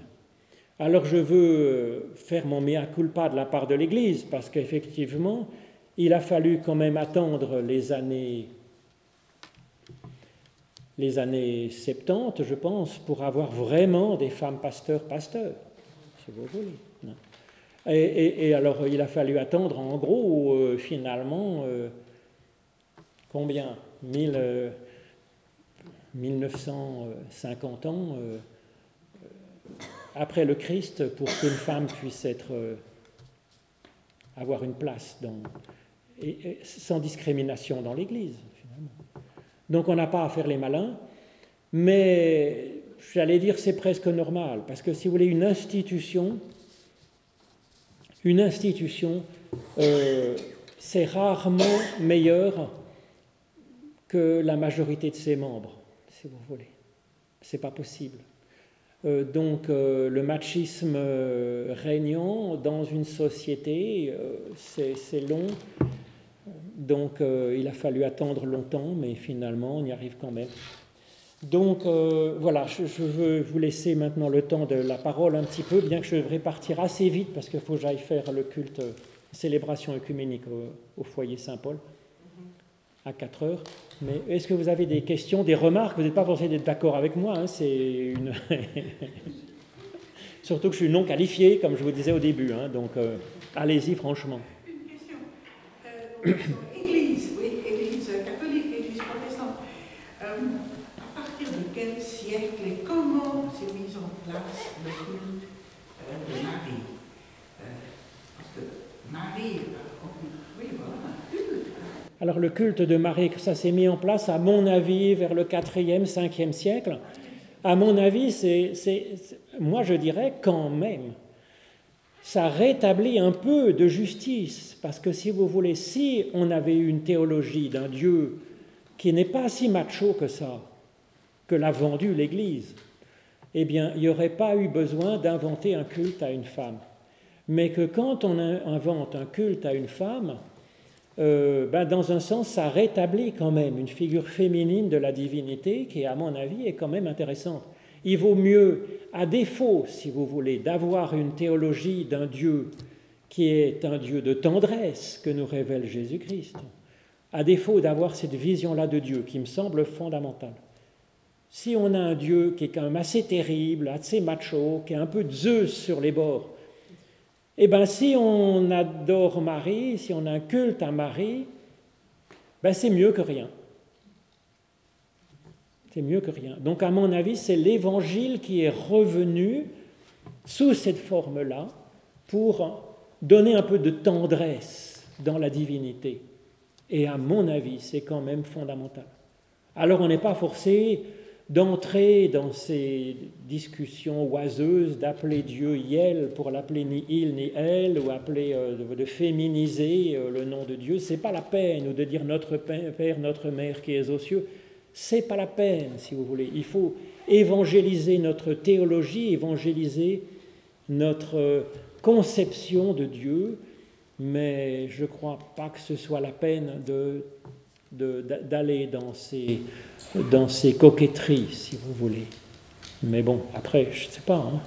Alors, je veux faire mon mea culpa de la part de l'Église, parce qu'effectivement, il a fallu quand même attendre les années, les années 70, je pense, pour avoir vraiment des femmes pasteurs-pasteurs, si vous voulez. Et, alors, il a fallu attendre, en gros, euh, finalement, euh, combien? 1950 ans après le Christ pour qu'une femme puisse être, avoir une place sans discrimination dans l'Église. Donc on n'a pas à faire les malins, mais j'allais dire c'est presque normal, parce que si vous voulez, une institution, une institution, euh, c'est rarement meilleur que la majorité de ses membres, si vous voulez. C'est pas possible. Euh, donc euh, le machisme régnant dans une société, c'est long, donc il a fallu attendre longtemps, mais finalement on y arrive quand même. Donc euh, voilà, je, veux vous laisser maintenant le temps de la parole un petit peu, bien que je devrais partir assez vite parce qu'il faut que j'aille faire le culte, euh, célébration œcuménique au, foyer Saint-Paul à 4 heures. Mais est-ce que vous avez des questions, des remarques? Vous n'êtes pas forcé d'être d'accord avec moi, hein, c'est une... Surtout que je suis non qualifié, comme je vous disais au début, hein, donc allez-y franchement. Une question. Église, oui, Église catholique, Église protestante. Euh, à partir de quel et comment s'est en place le culte euh, de Marie euh, Parce que Marie, voilà, culte. Alors le culte de Marie, ça s'est mis en place, à mon avis, vers le 4e, 5e siècle. À mon avis, c'est, moi je dirais quand même, ça rétablit un peu de justice, parce que si vous voulez, si on avait une théologie d'un Dieu qui n'est pas si macho que ça, que l'a vendu l'Église, eh bien, il n'y aurait pas eu besoin d'inventer un culte à une femme. Mais que quand on invente un culte à une femme, euh, ben dans un sens, ça rétablit quand même une figure féminine de la divinité qui, à mon avis, est quand même intéressante. Il vaut mieux, à défaut, si vous voulez, d'avoir une théologie d'un Dieu qui est un Dieu de tendresse que nous révèle Jésus-Christ, à défaut d'avoir cette vision-là de Dieu qui me semble fondamentale. Si on a un Dieu qui est quand même assez terrible, assez macho, qui est un peu Zeus sur les bords, eh bien si on adore Marie, si on a un à Marie, ben c'est mieux que rien. C'est mieux que rien. Donc à mon avis, c'est l'Évangile qui est revenu sous cette forme-là pour donner un peu de tendresse dans la divinité. Et à mon avis, c'est quand même fondamental. Alors on n'est pas forcé d'entrer dans ces discussions oiseuses, d'appeler Dieu Yel pour l'appeler ni il ni elle, ou appeler, euh, de féminiser euh, le nom de Dieu. C'est pas la peine, ou de dire notre Père, notre Mère qui est aux cieux. C'est pas la peine, si vous voulez. Il faut évangéliser notre théologie, évangéliser notre conception de Dieu, mais je ne crois pas que ce soit la peine d'aller dans, ces, dans ces coquetteries, si vous voulez. Mais bon, après, je ne sais pas. Hein.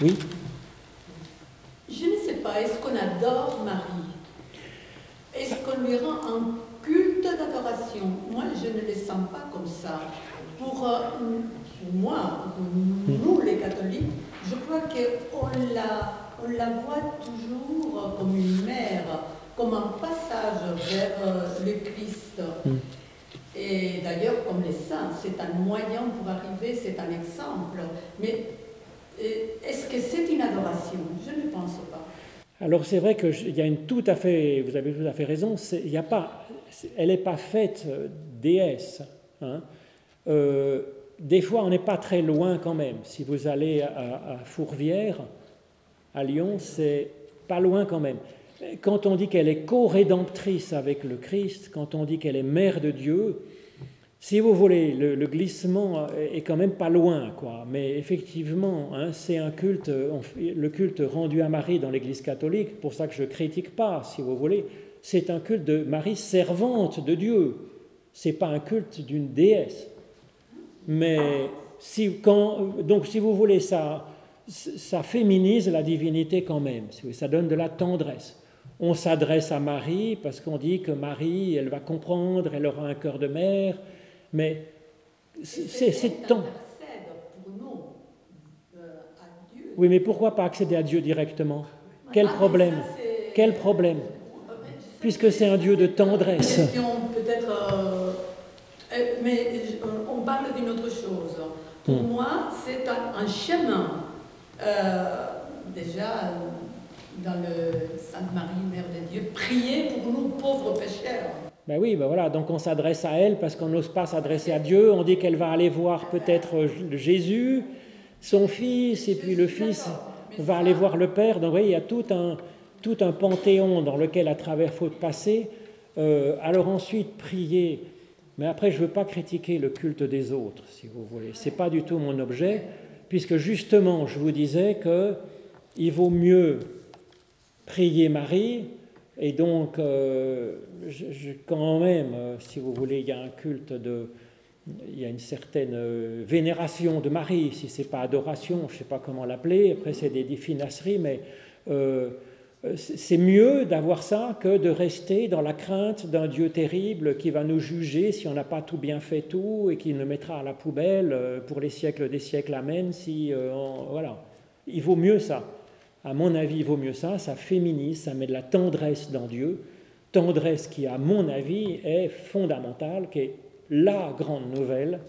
Oui? Je ne sais pas, est-ce qu'on adore Marie? Est-ce qu'on lui rend un culte d'adoration? Moi, je ne le sens pas comme ça. Pour, euh, moi, nous les catholiques, je crois qu'on la, on la voit toujours comme une mère, comme un passage vers euh, le Christ. Mm. Et d'ailleurs, comme les saints, c'est un moyen pour arriver, c'est un exemple. Mais euh, est-ce que c'est une adoration? Je ne pense pas. Alors c'est vrai qu'il y a une tout à fait, vous avez tout à fait raison, il n'y a pas, elle n'est pas faite euh, déesse. Hein. Euh, des fois, on n'est pas très loin quand même. Si vous allez à, Fourvière, à Lyon, c'est pas loin quand même. Quand on dit qu'elle est co-rédemptrice avec le Christ, quand on dit qu'elle est mère de Dieu, si vous voulez, le, glissement est quand même pas loin, quoi. Mais effectivement, hein, c'est un culte, le culte rendu à Marie dans l'Église catholique. Pour ça que je critique pas, si vous voulez c'est un culte de Marie servante de Dieu. C'est pas un culte d'une déesse. Mais si, quand, donc, si vous voulez, ça, ça féminise la divinité quand même. Ça donne de la tendresse. On s'adresse à Marie parce qu'on dit que Marie, elle va comprendre, elle aura un cœur de mère. Mais c'est temps. Oui, mais pourquoi pas accéder à Dieu directement? Quel ah, problème? Quel problème? Puisque c'est un Dieu de tendresse. Peut-être, euh, euh, mais on parle d'une autre chose. Pour hmm. moi, c'est un, chemin. Euh, déjà, dans le Sainte Marie, Mère de Dieu, prier pour nous pauvres pécheurs. Ben oui, ben voilà, donc on s'adresse à elle parce qu'on n'ose pas s'adresser à Dieu. On dit qu'elle va aller voir peut-être Jésus, son fils, et puis le fils va aller voir le Père. Donc vous voyez, il y a tout un, tout un panthéon dans lequel à travers faut passer. Euh, alors ensuite, prier. Mais après, je ne veux pas critiquer le culte des autres, si vous voulez. Ce n'est pas du tout mon objet, puisque justement, je vous disais qu'il vaut mieux prier Marie, et donc, euh, quand même, euh, si vous voulez, il y a un culte de, il y a une certaine euh, vénération de Marie, si ce n'est pas adoration, je ne sais pas comment l'appeler, après c'est des finasseries, mais c'est mieux d'avoir ça que de rester dans la crainte d'un Dieu terrible qui va nous juger si on n'a pas tout bien fait tout et qui nous mettra à la poubelle pour les siècles des siècles, amen, si, voilà. Il vaut mieux ça. À mon avis, vaut mieux ça, ça féminise, ça met de la tendresse dans Dieu, tendresse qui, à mon avis, est fondamentale, qui est la grande nouvelle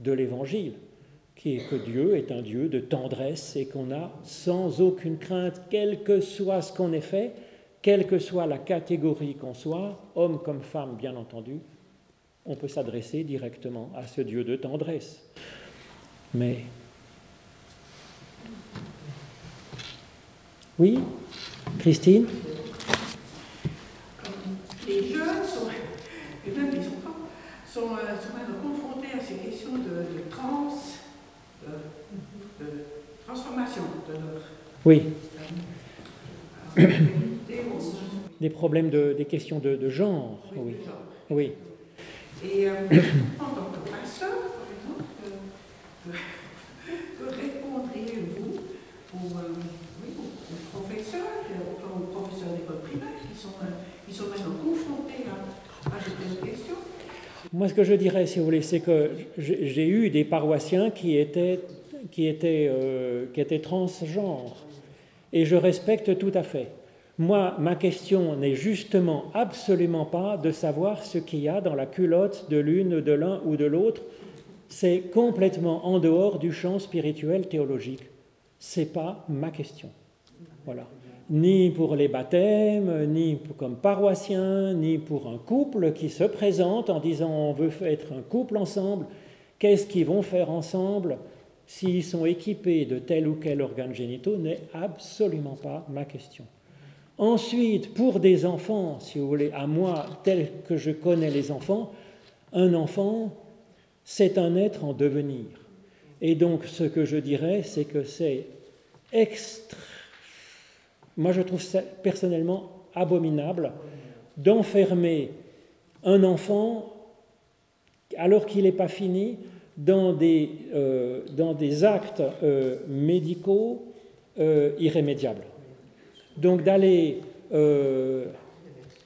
de l'Évangile, qui est que Dieu est un Dieu de tendresse et qu'on a sans aucune crainte, quel que soit ce qu'on ait fait, quelle que soit la catégorie qu'on soit, homme comme femme bien entendu, on peut s'adresser directement à ce Dieu de tendresse. Mais oui, Christine Les jeunes sont, sont, euh, confrontés à ces questions de, trans, de, transformation de leur. Oui. des problèmes de, des questions de, genre, oui. oui. Et euh, en tant que pasteur, par exemple, euh, que répondriez-vous euh, aux, professeurs, aux professeurs d'école primaire qui sont, sont maintenant confrontés à, à de questions moi, ce que je dirais, si vous voulez, c'est que j'ai eu des paroissiens qui étaient, qui, étaient, euh, qui étaient transgenres. Et je respecte tout à fait. Moi, ma question n'est justement absolument pas de savoir ce qu'il y a dans la culotte de l'une, de l'un ou de l'autre. C'est complètement en dehors du champ spirituel théologique. C'est pas ma question. Voilà ni pour les baptêmes, ni comme paroissien, ni pour un couple qui se présente en disant on veut être un couple ensemble. Qu'est-ce qu'ils vont faire ensemble s'ils sont équipés de tel ou quel organe génitaux n'est absolument pas ma question. Ensuite, pour des enfants, si vous voulez, à moi, tel que je connais les enfants, un enfant, c'est un être en devenir. Et donc, ce que je dirais, c'est que c'est extrêmement moi, je trouve personnellement abominable d'enfermer un enfant, alors qu'il n'est pas fini, dans des, euh, dans des actes euh, médicaux euh, irrémédiables. Donc d'aller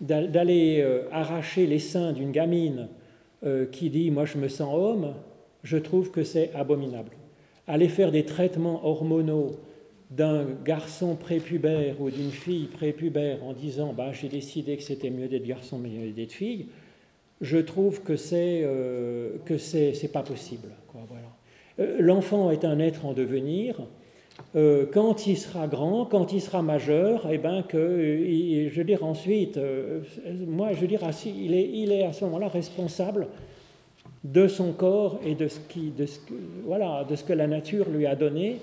d'aller arracher les seins d'une gamine qui dit moi je me sens homme, je trouve que c'est abominable. Aller faire des traitements hormonaux d'un garçon prépubère ou d'une fille prépubère en disant bah, j'ai décidé que c'était mieux d'être garçon mais d'être fille, je trouve que c'est euh, que c'est, pas possible. voilà. Euh, l'enfant est un être en devenir. Euh, quand il sera grand, quand il sera majeur, et eh ben que, je veux dire ensuite, moi je veux dire, il est, il est à ce moment-là responsable de son corps et de ce, qui, de ce, voilà, de ce que la nature lui a donné.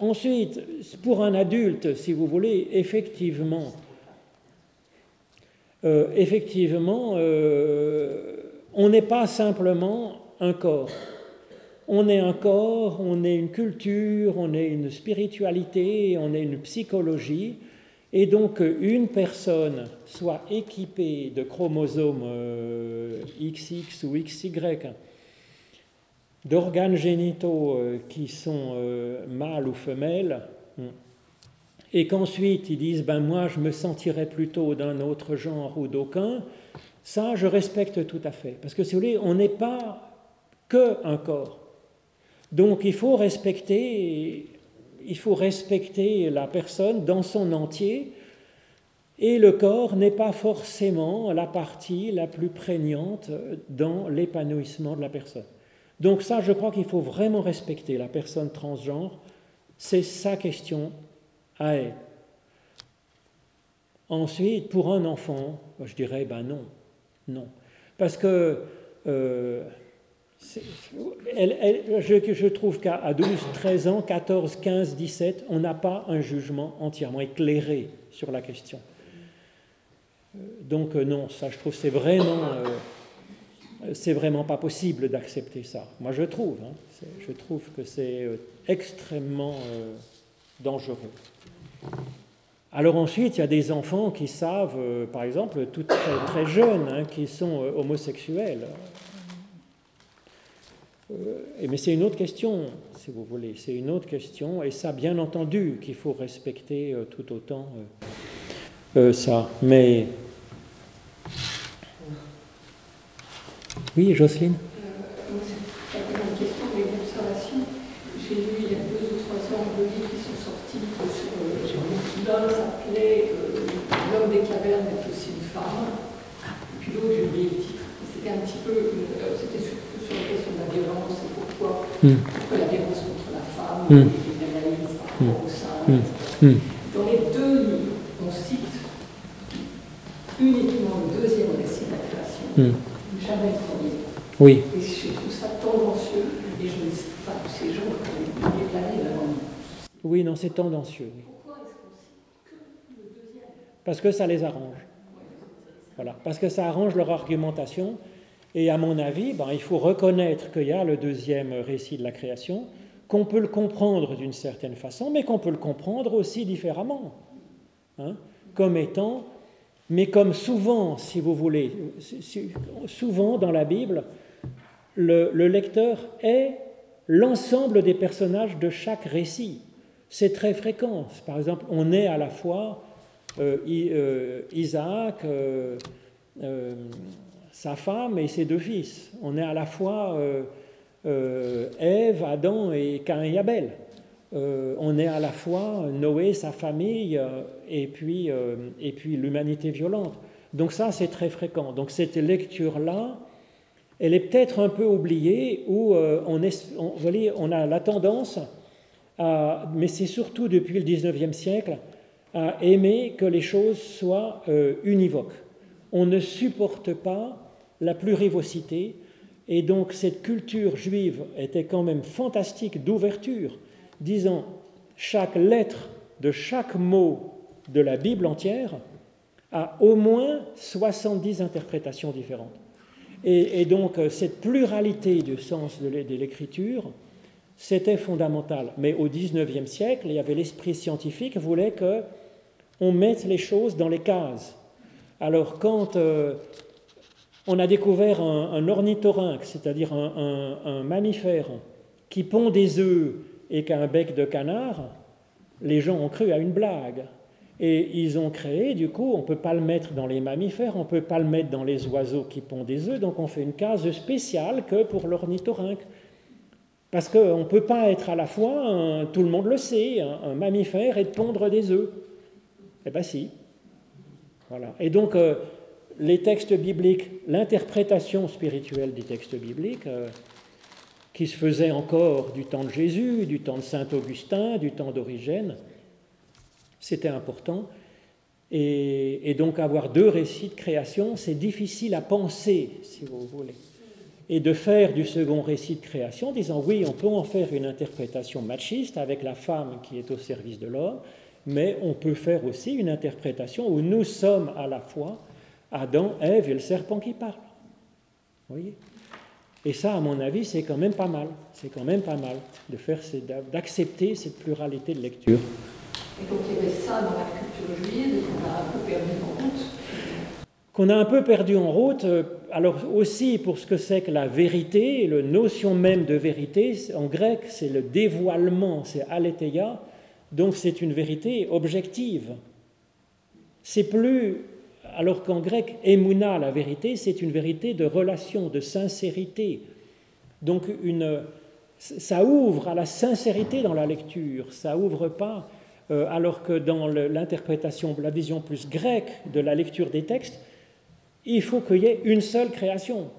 Ensuite, pour un adulte, si vous voulez, effectivement, euh, effectivement, euh, on n'est pas simplement un corps. On est un corps, on est une culture, on est une spiritualité, on est une psychologie. Et donc, une personne soit équipée de chromosomes XX euh, ou XY, d'organes génitaux euh, qui sont euh, mâles ou femelles, et qu'ensuite ils disent ben moi je me sentirais plutôt d'un autre genre ou d'aucun, Ça, je respecte tout à fait. Parce que si vous voulez, on n'est pas que un corps. Donc il faut respecter, il faut respecter la personne dans son entier. Et le corps n'est pas forcément la partie la plus prégnante dans l'épanouissement de la personne. Donc ça, je crois qu'il faut vraiment respecter la personne transgenre. C'est sa question à elle. Ensuite, pour un enfant, je dirais, ben non, non. Parce que euh, je, trouve qu'à 12, 13 ans, 14, 15, 17, on n'a pas un jugement entièrement éclairé sur la question. Euh, donc euh, non, ça je trouve c'est vraiment, c'est vraiment pas possible d'accepter ça. Moi je trouve, hein, je trouve que c'est extrêmement dangereux. Alors ensuite, il y a des enfants qui savent, euh, par exemple, tout très, jeunes, hein, qui sont euh, homosexuels. Euh, mais c'est une autre question, si vous voulez, c'est une autre question, et ça, bien entendu, qu'il faut respecter tout autant ça. Mais oui, Jocelyne. des cavernes est aussi une femme. Et puis l'autre, j'ai oublié le titre. C'était un petit peu, euh, c'était surtout sur la question de la violence et pourquoi, mm. pourquoi la violence contre la femme, mm. et l'analyse par rapport au sein. Mm. Dans les deux livres, on cite uniquement le deuxième récit de la création. Oui. Et je trouve ça tendancieux, et je ne sais pas, ces gens qui ont déclaré Oui, non, c'est tendancieux. Oui parce que ça les arrange. Voilà, parce que ça arrange leur argumentation. Et à mon avis, ben, il faut reconnaître qu'il y a le deuxième récit de la création, qu'on peut le comprendre d'une certaine façon, mais qu'on peut le comprendre aussi différemment. Hein, comme étant, mais comme souvent, si vous voulez, souvent dans la Bible, le, le lecteur est l'ensemble des personnages de chaque récit. C'est très fréquent. Par exemple, on est à la fois euh, euh, Isaac, euh, sa femme et ses deux fils. On est à la fois Ève, Adam et Cain et Abel. on est à la fois Noé, sa famille, et puis, et puis l'humanité violente. Donc ça, c'est très fréquent. Donc cette lecture-là, elle est peut-être un peu oubliée, est, on, on a la tendance, à, mais c'est surtout depuis le 19e siècle, à aimer que les choses soient euh, univoques. On ne supporte pas la plurivocité, et donc cette culture juive était quand même fantastique d'ouverture, disant chaque lettre de chaque mot de la Bible entière a au moins 70 interprétations différentes. Et, donc euh, cette pluralité du sens de l'écriture, c'était fondamental. Mais au XIXe siècle, il y avait l'esprit scientifique voulait que on met les choses dans les cases. Alors quand euh, on a découvert un, ornithorynque, c'est-à-dire un, mammifère qui pond des œufs et qui a un bec de canard, les gens ont cru à une blague. Et ils ont créé, du coup, on ne peut pas le mettre dans les mammifères, on ne peut pas le mettre dans les oiseaux qui pondent des œufs, donc on fait une case spéciale que pour l'ornithorynque. Parce qu'on ne peut pas être à la fois, tout le monde le sait, un, mammifère et pondre des œufs. Eh bien si. Voilà. Et donc, euh, les textes bibliques, l'interprétation spirituelle des textes bibliques, euh, qui se faisait encore du temps de Jésus, du temps de Saint Augustin, du temps d'Origène, c'était important. Et, donc avoir deux récits de création, c'est difficile à penser, si vous voulez. Et de faire du second récit de création, disant oui, on peut en faire une interprétation machiste avec la femme qui est au service de l'homme, mais on peut faire aussi une interprétation où nous sommes à la fois Adam, Ève et le serpent qui parle. Vous voyez? Et ça, à mon avis, c'est quand même pas mal. C'est quand même pas mal de faire, d'accepter cette pluralité de lecture. Et donc il y avait ça dans la culture juive qu'on a un peu perdu en route. Qu'on a un peu perdu en route. Euh, alors aussi pour ce que c'est que la vérité, la notion même de vérité, en grec, c'est le dévoilement, c'est aletheia donc c'est une vérité objective. C'est plus alors qu'en grec, emuna, la vérité, c'est une vérité de relation, de sincérité. Donc une, ça ouvre à la sincérité dans la lecture, ça ouvre pas, alors que dans l'interprétation, la vision plus grecque de la lecture des textes, il faut qu'il y ait une seule création.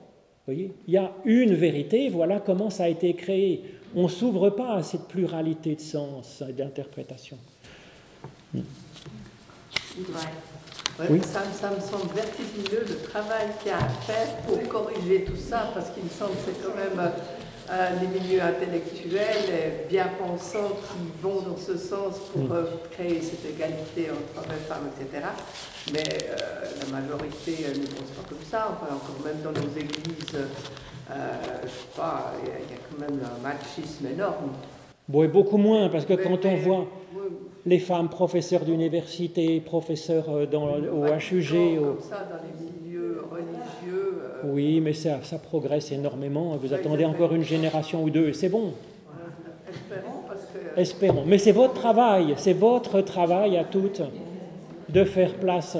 Voyez il y a une vérité, voilà comment ça a été créé. On ne s'ouvre pas à cette pluralité de sens et d'interprétation. Oui. Ça, ça, me semble vertigineux le travail qu'il y a à faire pour corriger tout ça, parce qu'il me semble que c'est quand même euh, les milieux intellectuels bien pensants qui vont dans ce sens pour mm. euh, créer cette égalité entre hommes et femmes, etc. Mais euh, la majorité ne pense pas comme ça. Enfin, encore même dans nos églises, je sais pas, il y, a quand même un machisme énorme. Bon, et beaucoup moins, parce que quand on voit les femmes professeurs d'université, professeurs dans, au HUG. Comme ça, dans les milieux religieux. Oui, mais ça, ça progresse énormément. Vous attendez encore une génération ou deux et c'est bon. Espérons, parce que... Espérons. Mais c'est votre travail, c'est votre travail à toutes de faire place